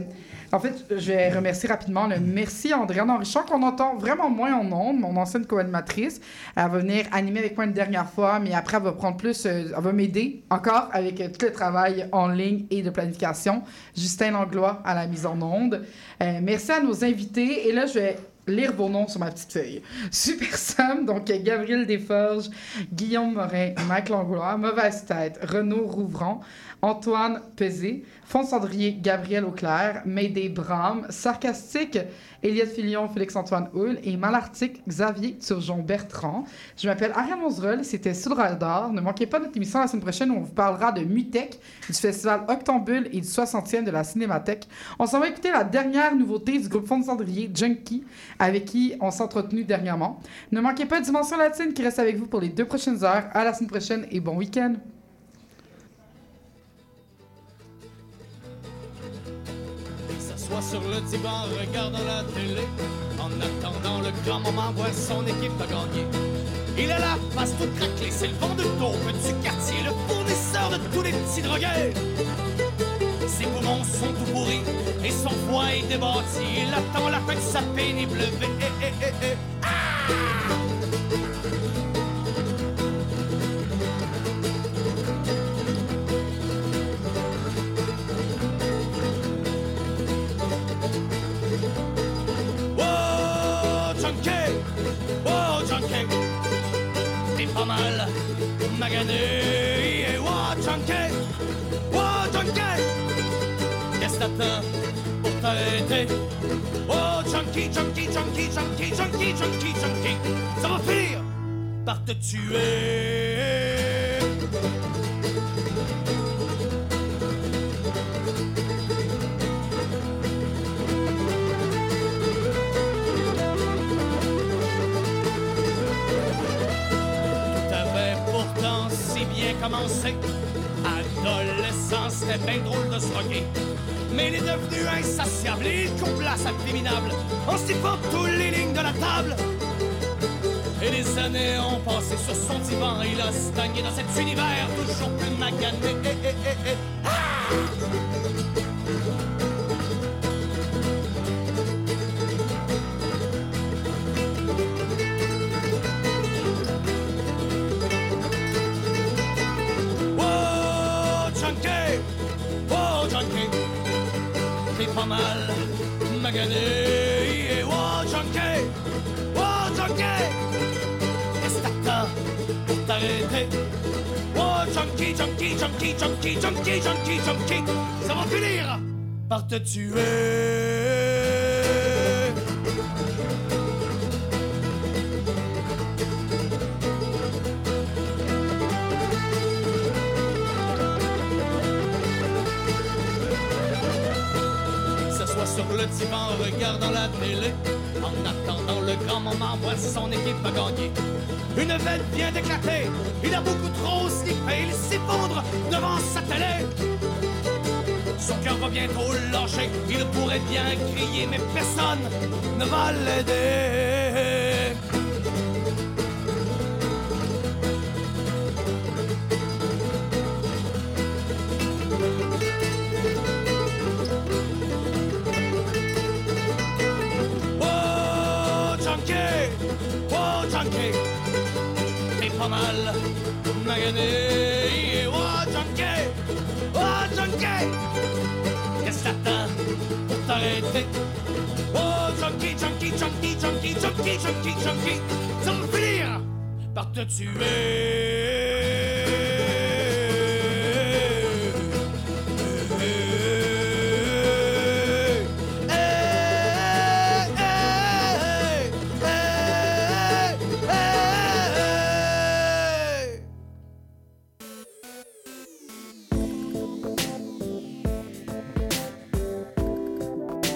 en fait, je vais remercier rapidement le merci à Andréane Henrichon, qu'on entend vraiment moins en ondes, mon ancienne co-animatrice. Elle va venir animer avec moi une dernière fois, mais après, elle va prendre plus, euh, elle va m'aider encore avec euh, tout le travail en ligne et de planification. Justin Langlois à la mise en onde. Euh, merci à nos invités. Et là, je vais lire vos noms sur ma petite feuille. [laughs] Super Sam, donc Gabriel Desforges, Guillaume Morin, Mike Langlois, Mauvaise Tête, Renaud Rouvron, Antoine Pesé, Fond Cendrier, Gabriel Auclair, Mayday Bram, Sarcastique, Eliette Filion, Félix-Antoine Hull et Malartic, Xavier Turgeon Bertrand. Je m'appelle Ariane Monzerol, c'était Sous radar. Ne manquez pas notre émission la semaine prochaine où on vous parlera de Mutech, du festival Octambule et du 60e de la Cinémathèque. On s'en va écouter la dernière nouveauté du groupe Fond Cendrier, Junkie, avec qui on s'est entretenu dernièrement. Ne manquez pas Dimension Latine qui reste avec vous pour les deux prochaines heures. À la semaine prochaine et bon week-end. Sur le divan, regardant la télé. En attendant le grand moment, voir son équipe a gagné. Il est là, face tout craquelé, c'est le vent de taupe du quartier, le fournisseur de tous les petits drogués. Ses poumons sont tout pourris et son foie est débattu. Il attend la fin de sa pénible vie. Eh, eh, eh. Ah! Mal magané. Et junkie! Qu'est-ce que t'attends pour t'arrêter? Oh, junkie, junkie, junkie, junkie, junkie, junkie, junkie! Ça va finir par te tuer! Adolescence, c'était bien drôle de se rocker. Mais il est devenu insatiable il coupe la salle féminable en sifflant toutes les lignes de la table. Et les années ont passé sur son divan, il a stagné dans cet univers toujours plus magané. Eh, eh, eh. Ah! Pas mal magané. Oh, junkie! Oh, junkie! T'attends pour t'arrêter? Oh, junkie, junkie, junkie, junkie, junkie, junkie, junkie! Ça va finir par te tuer! Son équipe a gagné. Une veine vient d'éclater, il a beaucoup trop sniffé, il s'effondre devant sa télé. Son cœur va bientôt lâcher, il pourrait bien crier, mais personne ne va l'aider. T'es pas mal magané. Oh, junkie, oh, junkie, qu'est-ce que t'attends pour t'arrêter? Oh, junkie, junkie, junkie, junkie, junkie, junkie, junkie, finir par te tuer.